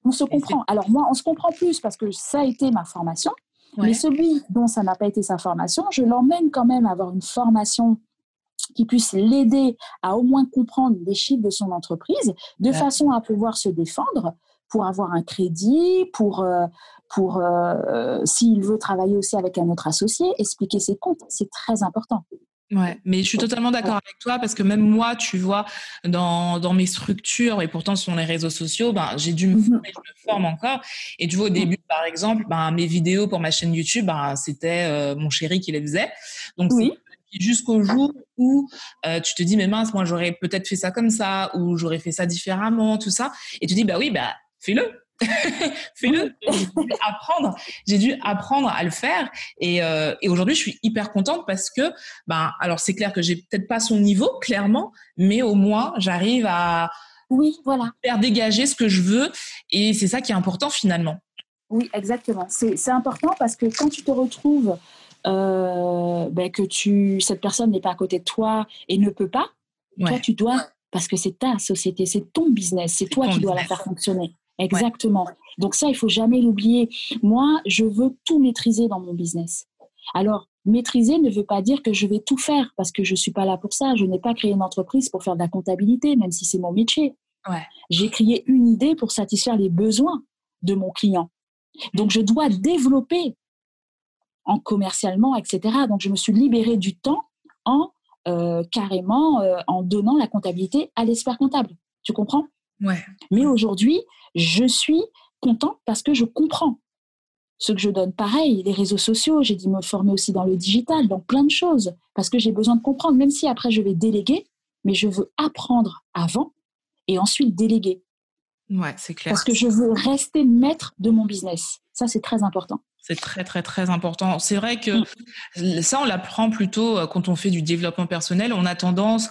On se comprend. Alors moi, on se comprend plus parce que ça a été ma formation. Mais celui dont ça n'a pas été sa formation, je l'emmène quand même à avoir une formation qui puisse l'aider à au moins comprendre les chiffres de son entreprise, de façon à pouvoir se défendre pour avoir un crédit, pour, euh, pour euh, s'il veut travailler aussi avec un autre associé, expliquer ses comptes. C'est très important. Ouais, mais je suis totalement d'accord avec toi parce que même moi, tu vois, dans, dans mes structures et pourtant sur les réseaux sociaux, ben, j'ai dû me mhm. former, je me forme encore. Et tu vois, au début, par exemple, ben, mes vidéos pour ma chaîne YouTube, ben, c'était euh, mon chéri qui les faisait. Donc, oui jusqu'au jour où euh, tu te dis mais mince moi j'aurais peut-être fait ça comme ça ou j'aurais fait ça différemment tout ça et tu dis bah oui bah fais-le fais-le j'ai dû apprendre j'ai dû apprendre à le faire et, euh, et aujourd'hui je suis hyper contente parce que ben alors c'est clair que j'ai peut-être pas son niveau clairement mais au moins j'arrive à oui voilà. faire dégager ce que je veux et c'est ça qui est important finalement. Oui exactement. C'est important parce que quand tu te retrouves euh, ben, que tu, cette personne n'est pas à côté de toi et ne peut pas, toi, tu dois, parce que c'est ta société, c'est ton business, c'est toi qui dois la faire fonctionner. Exactement. Donc ça, il faut jamais l'oublier. Moi, je veux tout maîtriser dans mon business. Alors, maîtriser ne veut pas dire que je vais tout faire, parce que je suis pas là pour ça. Je n'ai pas créé une entreprise pour faire de la comptabilité, même si c'est mon métier. Ouais. J'ai créé une idée pour satisfaire les besoins de mon client. Donc, je dois développer en commercialement, etc. Donc, je me suis libérée du temps en euh, carrément euh, en donnant la comptabilité à l'expert comptable. Tu comprends? Ouais. Mais aujourd'hui, je suis contente parce que je comprends ce que je donne. Pareil, les réseaux sociaux, j'ai dû me former aussi dans le digital, dans plein de choses, parce que j'ai besoin de comprendre, même si après je vais déléguer, mais je veux apprendre avant et ensuite déléguer. Ouais, c'est clair. Parce que je veux rester maître de mon business. Ça, c'est très important. C'est très, très, très important. C'est vrai que mm. ça, on l'apprend plutôt euh, quand on fait du développement personnel. On a tendance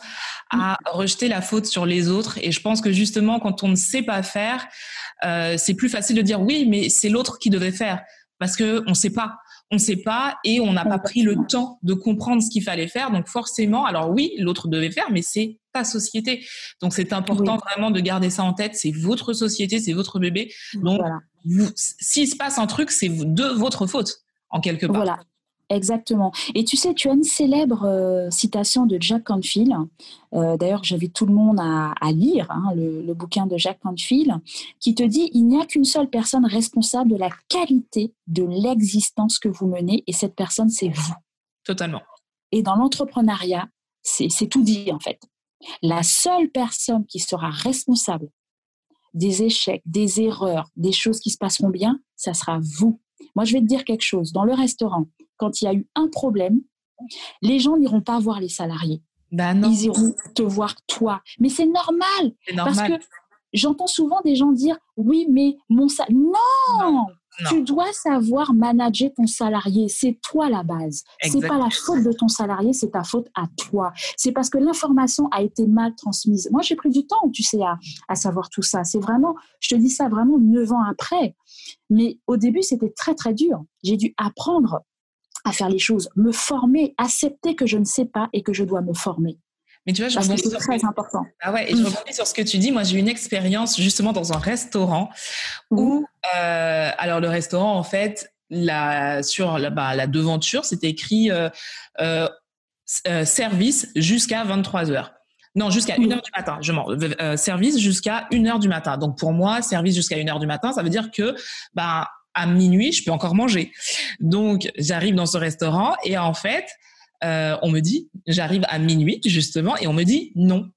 à mm. rejeter la faute sur les autres. Et je pense que justement, quand on ne sait pas faire, euh, c'est plus facile de dire oui, mais c'est l'autre qui devait faire. Parce qu'on ne sait pas on ne sait pas et on n'a pas pris le temps de comprendre ce qu'il fallait faire. Donc forcément, alors oui, l'autre devait faire, mais c'est ta société. Donc c'est important vraiment de garder ça en tête. C'est votre société, c'est votre bébé. Donc s'il se passe un truc, c'est de votre faute en quelque part. Voilà. Exactement. Et tu sais, tu as une célèbre euh, citation de Jack Canfield. Euh, d'ailleurs, j'invite tout le monde à, lire hein, le, bouquin de Jack Canfield, qui te dit il n'y a qu'une seule personne responsable de la qualité de l'existence que vous menez, et cette personne, c'est vous. Totalement. Et dans l'entrepreneuriat, c'est tout dit en fait. La seule personne qui sera responsable des échecs, des erreurs, des choses qui se passeront bien, ça sera vous. Moi, je vais te dire quelque chose. Dans le restaurant, quand il y a eu un problème, les gens n'iront pas voir les salariés. Ben non. Ils iront te voir toi. Mais c'est normal, normal. Parce que j'entends souvent des gens dire oui, mais mon salarié. Non, Tu dois savoir manager ton salarié. C'est toi la base. C'est pas la faute de ton salarié, c'est ta faute à toi. C'est parce que l'information a été mal transmise. Moi, j'ai pris du temps, tu sais, à, à savoir tout ça. C'est vraiment, je te dis ça vraiment neuf ans après. Mais au début, c'était très, très dur. J'ai dû apprendre à faire les choses, me former, accepter que je ne sais pas et que je dois me former. Mais tu vois, je Parce que rebondis sur très important. Ah ouais, et je Mm. rebondis sur ce que tu dis. Moi, j'ai eu une expérience justement dans un restaurant où, euh, alors le restaurant, en fait, la, sur la, bah, la devanture, c'était écrit euh, euh, service jusqu'à 23 heures. Non, jusqu'à Oui. 1 heure du matin. Je m'en, euh, service jusqu'à 1 heure du matin. Donc pour moi, service jusqu'à 1 heure du matin, ça veut dire que bah, à minuit, je peux encore manger. Donc j'arrive dans ce restaurant et en fait, euh, on me dit, j'arrive à minuit justement, et on me dit non.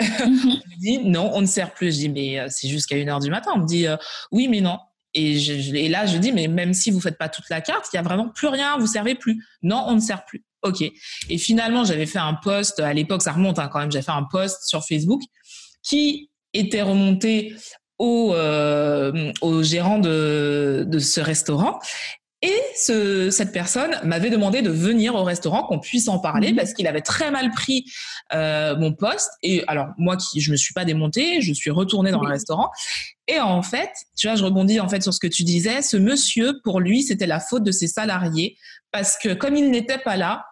On me dit non, on ne sert plus. Je dis mais euh, c'est jusqu'à 1 heure du matin. On me dit euh, oui, mais non. Et, je, je- et là, je dis mais même si vous faites pas toute la carte, il y a vraiment plus rien, vous servez plus. Non, on ne sert plus. Ok. Et finalement, j'avais fait un post à l'époque, ça remonte hein, quand même. J'avais fait un post sur Facebook qui était remonté au, euh, au gérant de, de ce restaurant. Et ce, cette personne m'avait demandé de venir au restaurant, qu'on puisse en parler, Mhm. parce qu'il avait très mal pris euh, mon poste. Et alors, moi, qui je me suis pas démontée, je suis retournée dans le restaurant. Et en fait, tu vois, je rebondis en fait sur ce que tu disais. Ce monsieur, pour lui, c'était la faute de ses salariés, parce que comme il n'était pas là,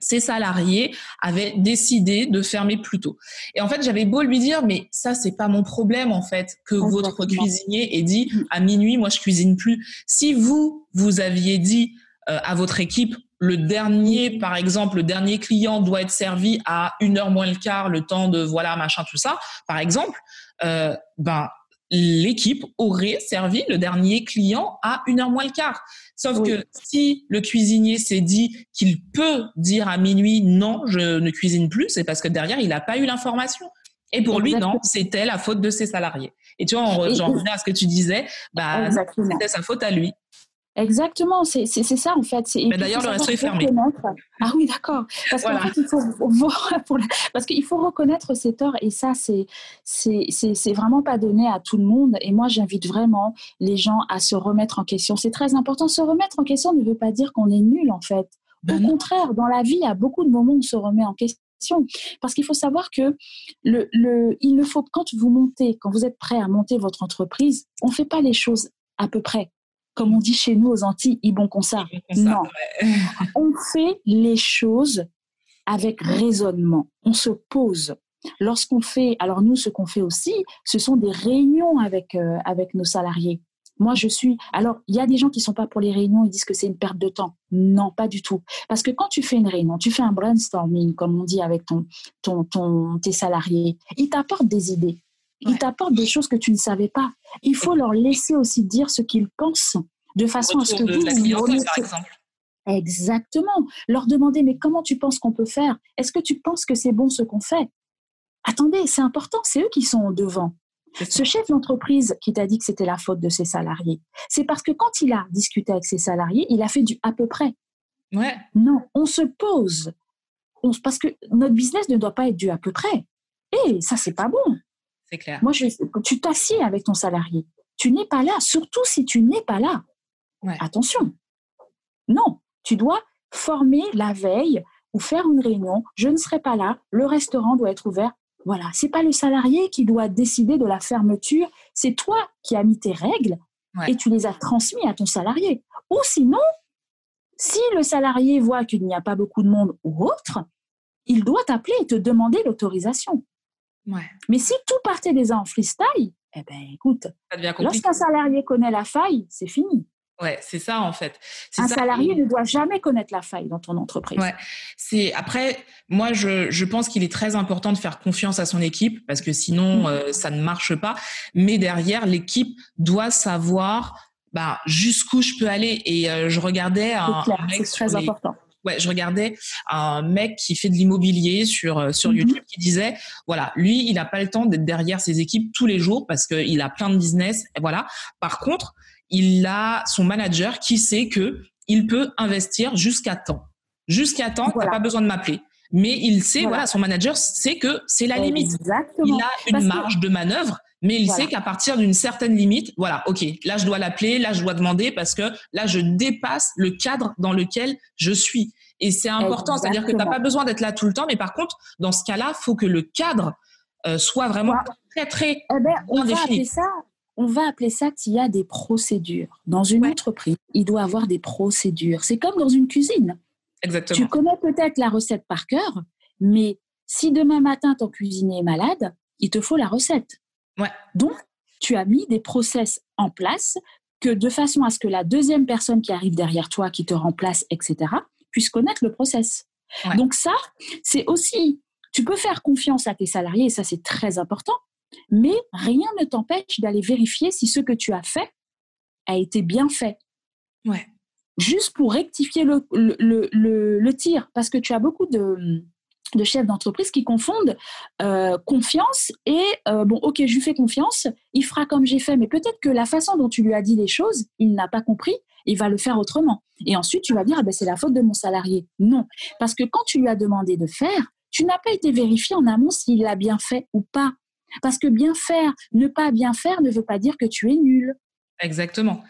ses salariés avaient décidé de fermer plus tôt. Et en fait, j'avais beau lui dire, mais ça, c'est pas mon problème, en fait, que votre cuisinier ait dit, à minuit, moi, je cuisine plus. Si vous, vous aviez dit euh, à votre équipe, le dernier, par exemple, le dernier client doit être servi à une heure moins le quart, le temps de, voilà, machin, tout ça, par exemple, euh, ben, l'équipe aurait servi le dernier client à une heure moins le quart. Sauf Oui. que si le cuisinier s'est dit qu'il peut dire à minuit non, je ne cuisine plus, c'est parce que derrière, il n'a pas eu l'information. Et pour lui, non, c'était la faute de ses salariés. Et tu vois, on j'en reviens à ce que tu disais, bah, c'était sa faute à lui. Exactement, c'est ça en fait. Mais d'ailleurs, le resto est fermé. Ah oui, d'accord. Parce qu'en fait, il faut, pour la- parce qu'il faut reconnaître ses torts et ça, c'est vraiment pas donné à tout le monde. Et moi, j'invite vraiment les gens à se remettre en question. C'est très important. Se remettre en question ne veut pas dire qu'on est nul en fait. Ben Au contraire, dans la vie, il y a beaucoup de moments où on se remet en question. Parce qu'il faut savoir que le, le, il ne faut quand vous montez, quand vous êtes prêt à monter votre entreprise, on ne fait pas les choses à peu près. Comme on dit chez nous aux Antilles, ils bon comme ça. Non. On fait les choses avec raisonnement. On se pose. Lorsqu'on fait, alors nous, ce qu'on fait aussi, ce sont des réunions avec, euh, avec nos salariés. Moi, je suis. Alors, il y a des gens qui sont pas pour les réunions, ils disent que c'est une perte de temps. Non, pas du tout. Parce que quand tu fais une réunion, tu fais un brainstorming, comme on dit avec ton, ton, ton, tes salariés, ils t'apportent des idées. Ils Ouais. t'apportent des choses que tu ne savais pas. Il faut leur laisser aussi dire ce qu'ils pensent, de façon à ce que vous, vous par exemple. Exactement. Leur demander, mais comment tu penses qu'on peut faire? Est-ce que tu penses que c'est bon ce qu'on fait? Attendez, c'est important, c'est eux qui sont au devant. Ce chef d'entreprise qui t'a dit que c'était la faute de ses salariés, c'est parce que quand il a discuté avec ses salariés, il a fait du à peu près. Ouais. Non, on se pose. On, parce que notre business ne doit pas être du à peu près. Et ça, c'est pas bon. C'est clair. Moi, je, tu t'assieds avec ton salarié. Tu n'es pas là, surtout si tu n'es pas là. Ouais. Attention. Non, tu dois former la veille ou faire une réunion. Je ne serai pas là. Le restaurant doit être ouvert. Voilà, c'est pas le salarié qui doit décider de la fermeture. C'est toi qui as mis tes règles Ouais. et tu les as transmis à ton salarié. Ou sinon, si le salarié voit qu'il n'y a pas beaucoup de monde ou autre, il doit t'appeler et te demander l'autorisation. Ouais. Mais si tout partait déjà en freestyle, eh ben écoute, lorsqu'un salarié connaît la faille, c'est fini. Ouais, c'est ça en fait. Un ça. salarié ne doit jamais connaître la faille dans ton entreprise. Ouais. C'est après, moi, je, je pense qu'il est très important de faire confiance à son équipe parce que sinon, Mhm. euh, ça ne marche pas. Mais derrière, l'équipe doit savoir bah, jusqu'où je peux aller. Et euh, je regardais un, clair, un mec c'est sur très les- important. Ouais, je regardais un mec qui fait de l'immobilier sur euh, sur Mhm. YouTube qui disait voilà, lui, il n'a pas le temps d'être derrière ses équipes tous les jours parce qu'il a plein de business. Et voilà. Par contre, il a son manager qui sait que il peut investir jusqu'à temps. Jusqu'à temps, Voilà. t'as pas besoin de m'appeler. Mais il sait, Voilà. voilà. son manager sait que c'est la limite. Exactement. Il a une Parce que- marge de manœuvre, mais il Voilà. sait qu'à partir d'une certaine limite, voilà, ok, là je dois l'appeler, là je dois demander parce que là je dépasse le cadre dans lequel je suis. Et c'est important, c'est-à-dire que tu n'as pas besoin d'être là tout le temps, mais par contre, dans ce cas-là, faut que le cadre euh, soit vraiment Voilà. très très Eh ben, on bien défini. ça. On va appeler ça qu'il y a des procédures. Dans une Ouais. entreprise, il doit avoir des procédures. C'est comme dans une cuisine. exactement. Tu connais peut-être la recette par cœur, mais Si demain matin, ton cuisinier est malade, il te faut la recette. Ouais. Donc, tu as mis des process en place que de façon à ce que la deuxième personne qui arrive derrière toi, qui te remplace, etc., puisse connaître le process. Donc ça, c'est aussi, tu peux faire confiance à tes salariés, et ça c'est très important, mais rien ne t'empêche d'aller vérifier si ce que tu as fait a été bien fait. Ouais. Juste pour rectifier le, le tir, parce que tu as beaucoup de, de chefs d'entreprise qui confondent euh, confiance et euh, bon ok je lui fais confiance il fera comme j'ai fait mais peut-être que la façon dont tu lui as dit les choses il n'a pas compris il va le faire autrement. Et ensuite tu vas dire ah ben, c'est la faute de mon salarié. Non. Parce que quand tu lui as demandé de faire tu n'as pas été vérifié en amont s'il l'a bien fait ou pas. Parce que bien faire ne pas bien faire ne veut pas dire que tu es nul. Exactement.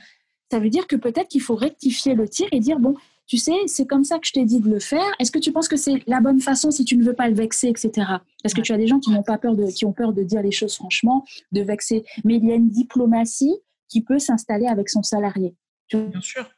Ça veut dire que peut-être qu'il faut rectifier le tir et dire bon tu sais, c'est comme ça que je t'ai dit de le faire. Est-ce que tu penses que c'est la bonne façon si tu ne veux pas le vexer, etc. Parce que tu as des gens qui n'ont pas peur de, qui ont peur de dire les choses franchement, de vexer. Mais il y a une diplomatie qui peut s'installer avec son salarié. Bien sûr.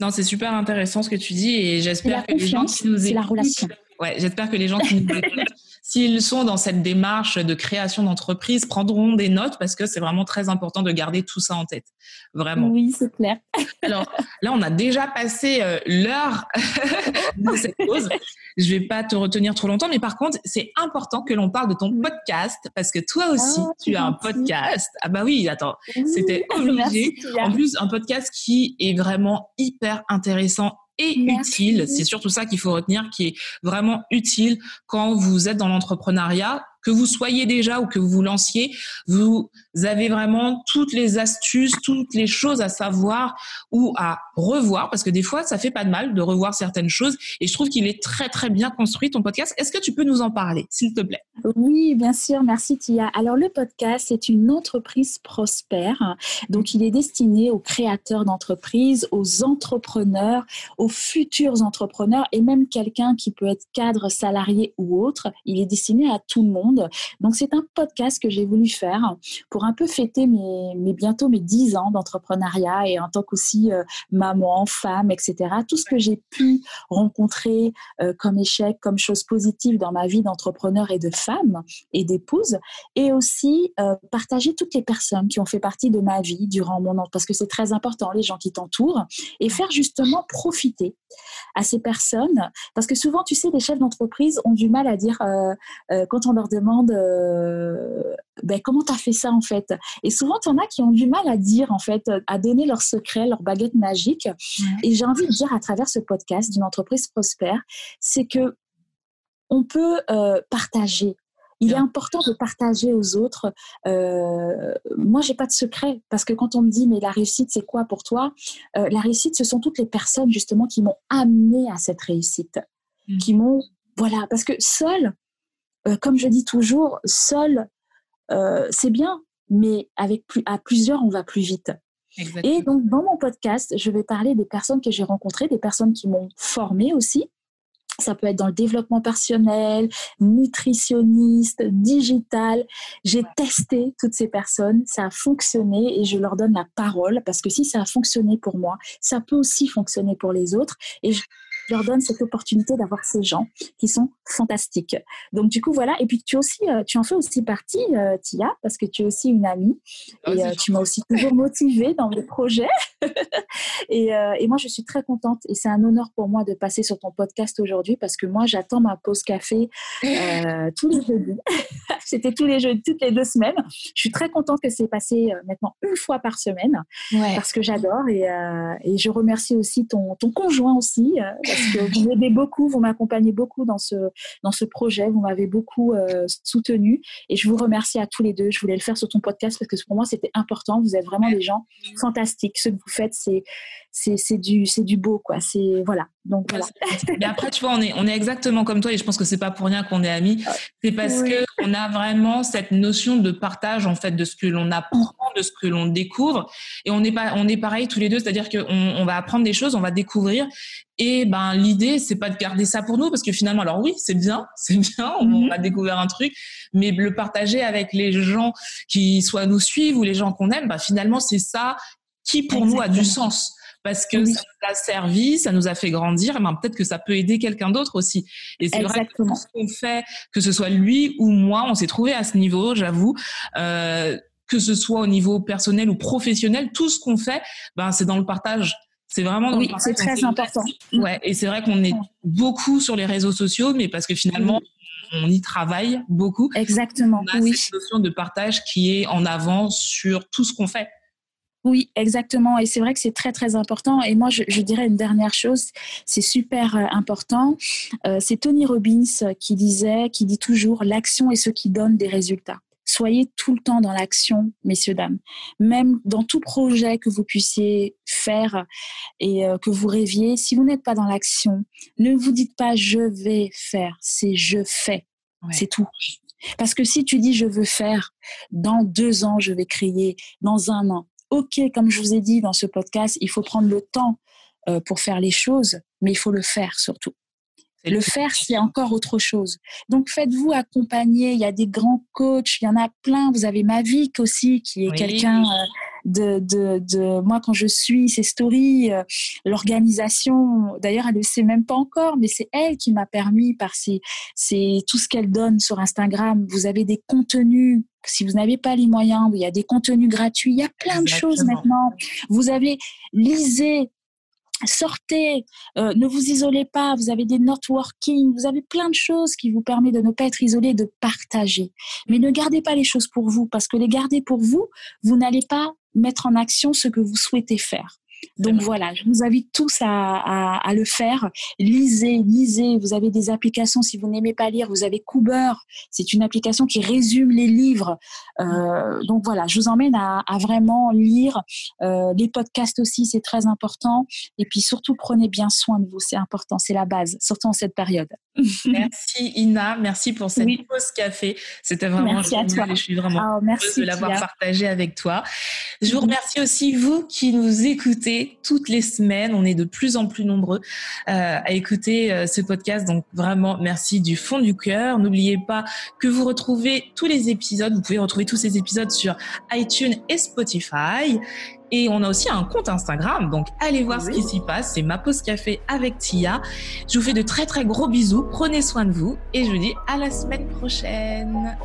Non, c'est super intéressant ce que tu dis et j'espère que les gens qui nous écoutent, la relation. Ouais, j'espère que les gens qui nous écoutent s'ils sont dans cette démarche de création d'entreprise, prendront des notes parce que c'est vraiment très important de garder tout ça en tête. Vraiment. Oui, c'est clair. Alors là, on a déjà passé euh, l'heure de cette pause. Je vais pas te retenir trop longtemps, mais par contre, c'est important que l'on parle de ton podcast parce que toi aussi, ah, tu as un podcast. Ah bah oui, attends, c'était obligé. en plus, un podcast qui est vraiment hyper intéressant et utile. C'est surtout ça qu'il faut retenir, qui est vraiment utile quand vous êtes dans l'entrepreneuriat que vous soyez déjà ou que vous vous lanciez, vous avez vraiment toutes les astuces, toutes les choses à savoir ou à revoir, parce que des fois, ça fait pas de mal de revoir certaines choses. Et je trouve qu'il est très, très bien construit, ton podcast. Est-ce que tu peux nous en parler, s'il te plaît? Oui, bien sûr. Merci, Tia. Alors, le podcast, c'est une entreprise prospère. Donc, il est destiné aux créateurs d'entreprises, aux entrepreneurs, aux futurs entrepreneurs et même quelqu'un qui peut être cadre, salarié ou autre. Il est destiné à tout le monde donc c'est un podcast que j'ai voulu faire pour un peu fêter mes, bientôt mes 10 ans d'entrepreneuriat et en tant qu'aussi euh, maman, femme, etc. Tout ce que j'ai pu rencontrer euh, comme échec, comme chose positive dans ma vie d'entrepreneur et de femme et d'épouse, et aussi euh, partager toutes les personnes qui ont fait partie de ma vie durant mon an, parce que c'est très important, les gens qui t'entourent, et faire justement profiter à ces personnes, parce que souvent, tu sais, les chefs d'entreprise ont du mal à dire, quand on leur demande demande euh, ben, comment tu as fait ça en fait? Et souvent, tu en as qui ont du mal à dire en fait, à donner leur secret, leur baguette magique. Et j'ai envie de dire à travers ce podcast d'une entreprise prospère, c'est que on peut euh, partager. Il est important de partager aux autres. Euh, moi, j'ai pas de secret parce que quand on me dit mais la réussite c'est quoi pour toi? Euh, La réussite, ce sont toutes les personnes justement qui m'ont amené à cette réussite, mmh. qui m'ont voilà parce que seul euh, comme je dis toujours, seul, euh, c'est bien, mais avec à plusieurs, on va plus vite. Et donc, dans mon podcast, je vais parler des personnes que j'ai rencontrées, des personnes qui m'ont formée aussi. Ça peut être dans le développement personnel, nutritionniste, digital. J'ai testé toutes ces personnes, ça a fonctionné et je leur donne la parole parce que si ça a fonctionné pour moi, ça peut aussi fonctionner pour les autres. Et je leur donne cette opportunité d'avoir ces gens qui sont fantastiques. Donc du coup voilà. Et puis tu aussi, euh, tu en fais aussi partie, euh, Tia, parce que tu es aussi une amie ah, et euh, tu m'as aussi toujours motivée dans mes projets. et, et, moi je suis très contente et c'est un honneur pour moi de passer sur ton podcast aujourd'hui parce que moi j'attends ma pause café tous les jeudis. C'était tous les jeudis, toutes les deux semaines. Je suis très contente que c'est passé maintenant une fois par semaine parce que j'adore et, et, je remercie aussi ton, ton conjoint aussi parce que vous m'aidez beaucoup, vous m'accompagnez beaucoup dans ce, dans ce projet, vous m'avez beaucoup euh, soutenu et je vous remercie à tous les deux. Je voulais le faire sur ton podcast parce que pour moi c'était important. Vous êtes vraiment des gens fantastiques. Ce que vous faites, c'est c'est du c'est du beau quoi. C'est voilà. Donc voilà. Mais après tu vois, on est on est exactement comme toi et je pense que c'est pas pour rien qu'on est amis. C'est parce que on a vraiment cette notion de partage en fait de ce que l'on apprend, de ce que l'on découvre. Et on est pas on est pareil tous les deux, c'est-à-dire qu'on on va apprendre des choses, on va découvrir. Et ben l'idée c'est pas de garder ça pour nous parce que finalement alors oui c'est bien c'est bien on, mhm. a découvert un truc. Mais le partager avec les gens qui soit nous suivent ou les gens qu'on aime ben finalement c'est ça qui pour nous a du sens parce que ça nous a servi, ça nous a fait grandir, ben peut-être que ça peut aider quelqu'un d'autre aussi. Et c'est vrai que ce qu'on fait, que ce soit lui ou moi, on s'est trouvé à ce niveau, j'avoue. Euh, que ce soit au niveau personnel ou professionnel, tout ce qu'on fait, ben c'est dans le partage. C'est vraiment dans oui, c'est très important. Ouais, et c'est vrai qu'on est beaucoup sur les réseaux sociaux, mais parce que finalement, on y travaille beaucoup. Exactement. On a oui. cette notion de partage qui est en avant sur tout ce qu'on fait. Oui, exactement. Et c'est vrai que c'est très, très important. Et moi, je, dirais une dernière chose, c'est super euh, important. Euh, c'est Tony Robbins qui disait, qui dit toujours, l'action est ce qui donne des résultats. Soyez tout le temps dans l'action, messieurs, dames. Même dans tout projet que vous puissiez faire et euh, que vous rêviez, si vous n'êtes pas dans l'action, ne vous dites pas je vais faire, c'est je fais. C'est tout. Parce que si tu dis je veux faire, dans deux ans, je vais créer, dans un an, OK, comme je vous ai dit dans ce podcast, il faut prendre le temps euh, pour faire les choses, mais il faut le faire surtout. Le faire, c'est encore autre chose. Donc, faites-vous accompagner. Il y a des grands coachs, il y en a plein. Vous avez Mavic aussi, qui est quelqu'un euh, de, de, de, Moi, quand je suis ses stories, euh, l'organisation, d'ailleurs, elle ne le sait même pas encore, mais c'est elle qui m'a permis, par ses, ses, tout ce qu'elle donne sur Instagram. Vous avez des contenus si vous n'avez pas les moyens, il y a des contenus gratuits, il y a plein de choses maintenant. Vous avez, lisez, sortez, euh, ne vous isolez pas, vous avez des networking, vous avez plein de choses qui vous permettent de ne pas être isolé, de partager. Mais ne gardez pas les choses pour vous, parce que les garder pour vous, vous n'allez pas mettre en action ce que vous souhaitez faire. Donc voilà, je vous invite tous à, à, le faire. Lisez, lisez. Vous avez des applications, si vous n'aimez pas lire, vous avez Cooper. C'est une application qui résume les livres. Euh, donc voilà, je vous emmène à, à vraiment lire. Euh, les podcasts aussi, c'est très important. Et puis surtout, prenez bien soin de vous. C'est important, c'est la base, surtout en cette période. Merci Ina, merci pour cette pause café. C'était vraiment merci génial et je suis vraiment oh, heureuse de l'avoir partagé avec toi. Je vous remercie aussi vous qui nous écoutez toutes les semaines. On est de plus en plus nombreux euh, à écouter euh, ce podcast. Donc vraiment merci du fond du cœur. N'oubliez pas que vous retrouvez tous les épisodes. Vous pouvez retrouver tous ces épisodes sur iTunes et Spotify. Et on a aussi un compte Instagram, donc allez voir ce qui s'y passe. C'est ma pause café avec Tia. Je vous fais de très très gros bisous. Prenez soin de vous et je vous dis à la semaine prochaine.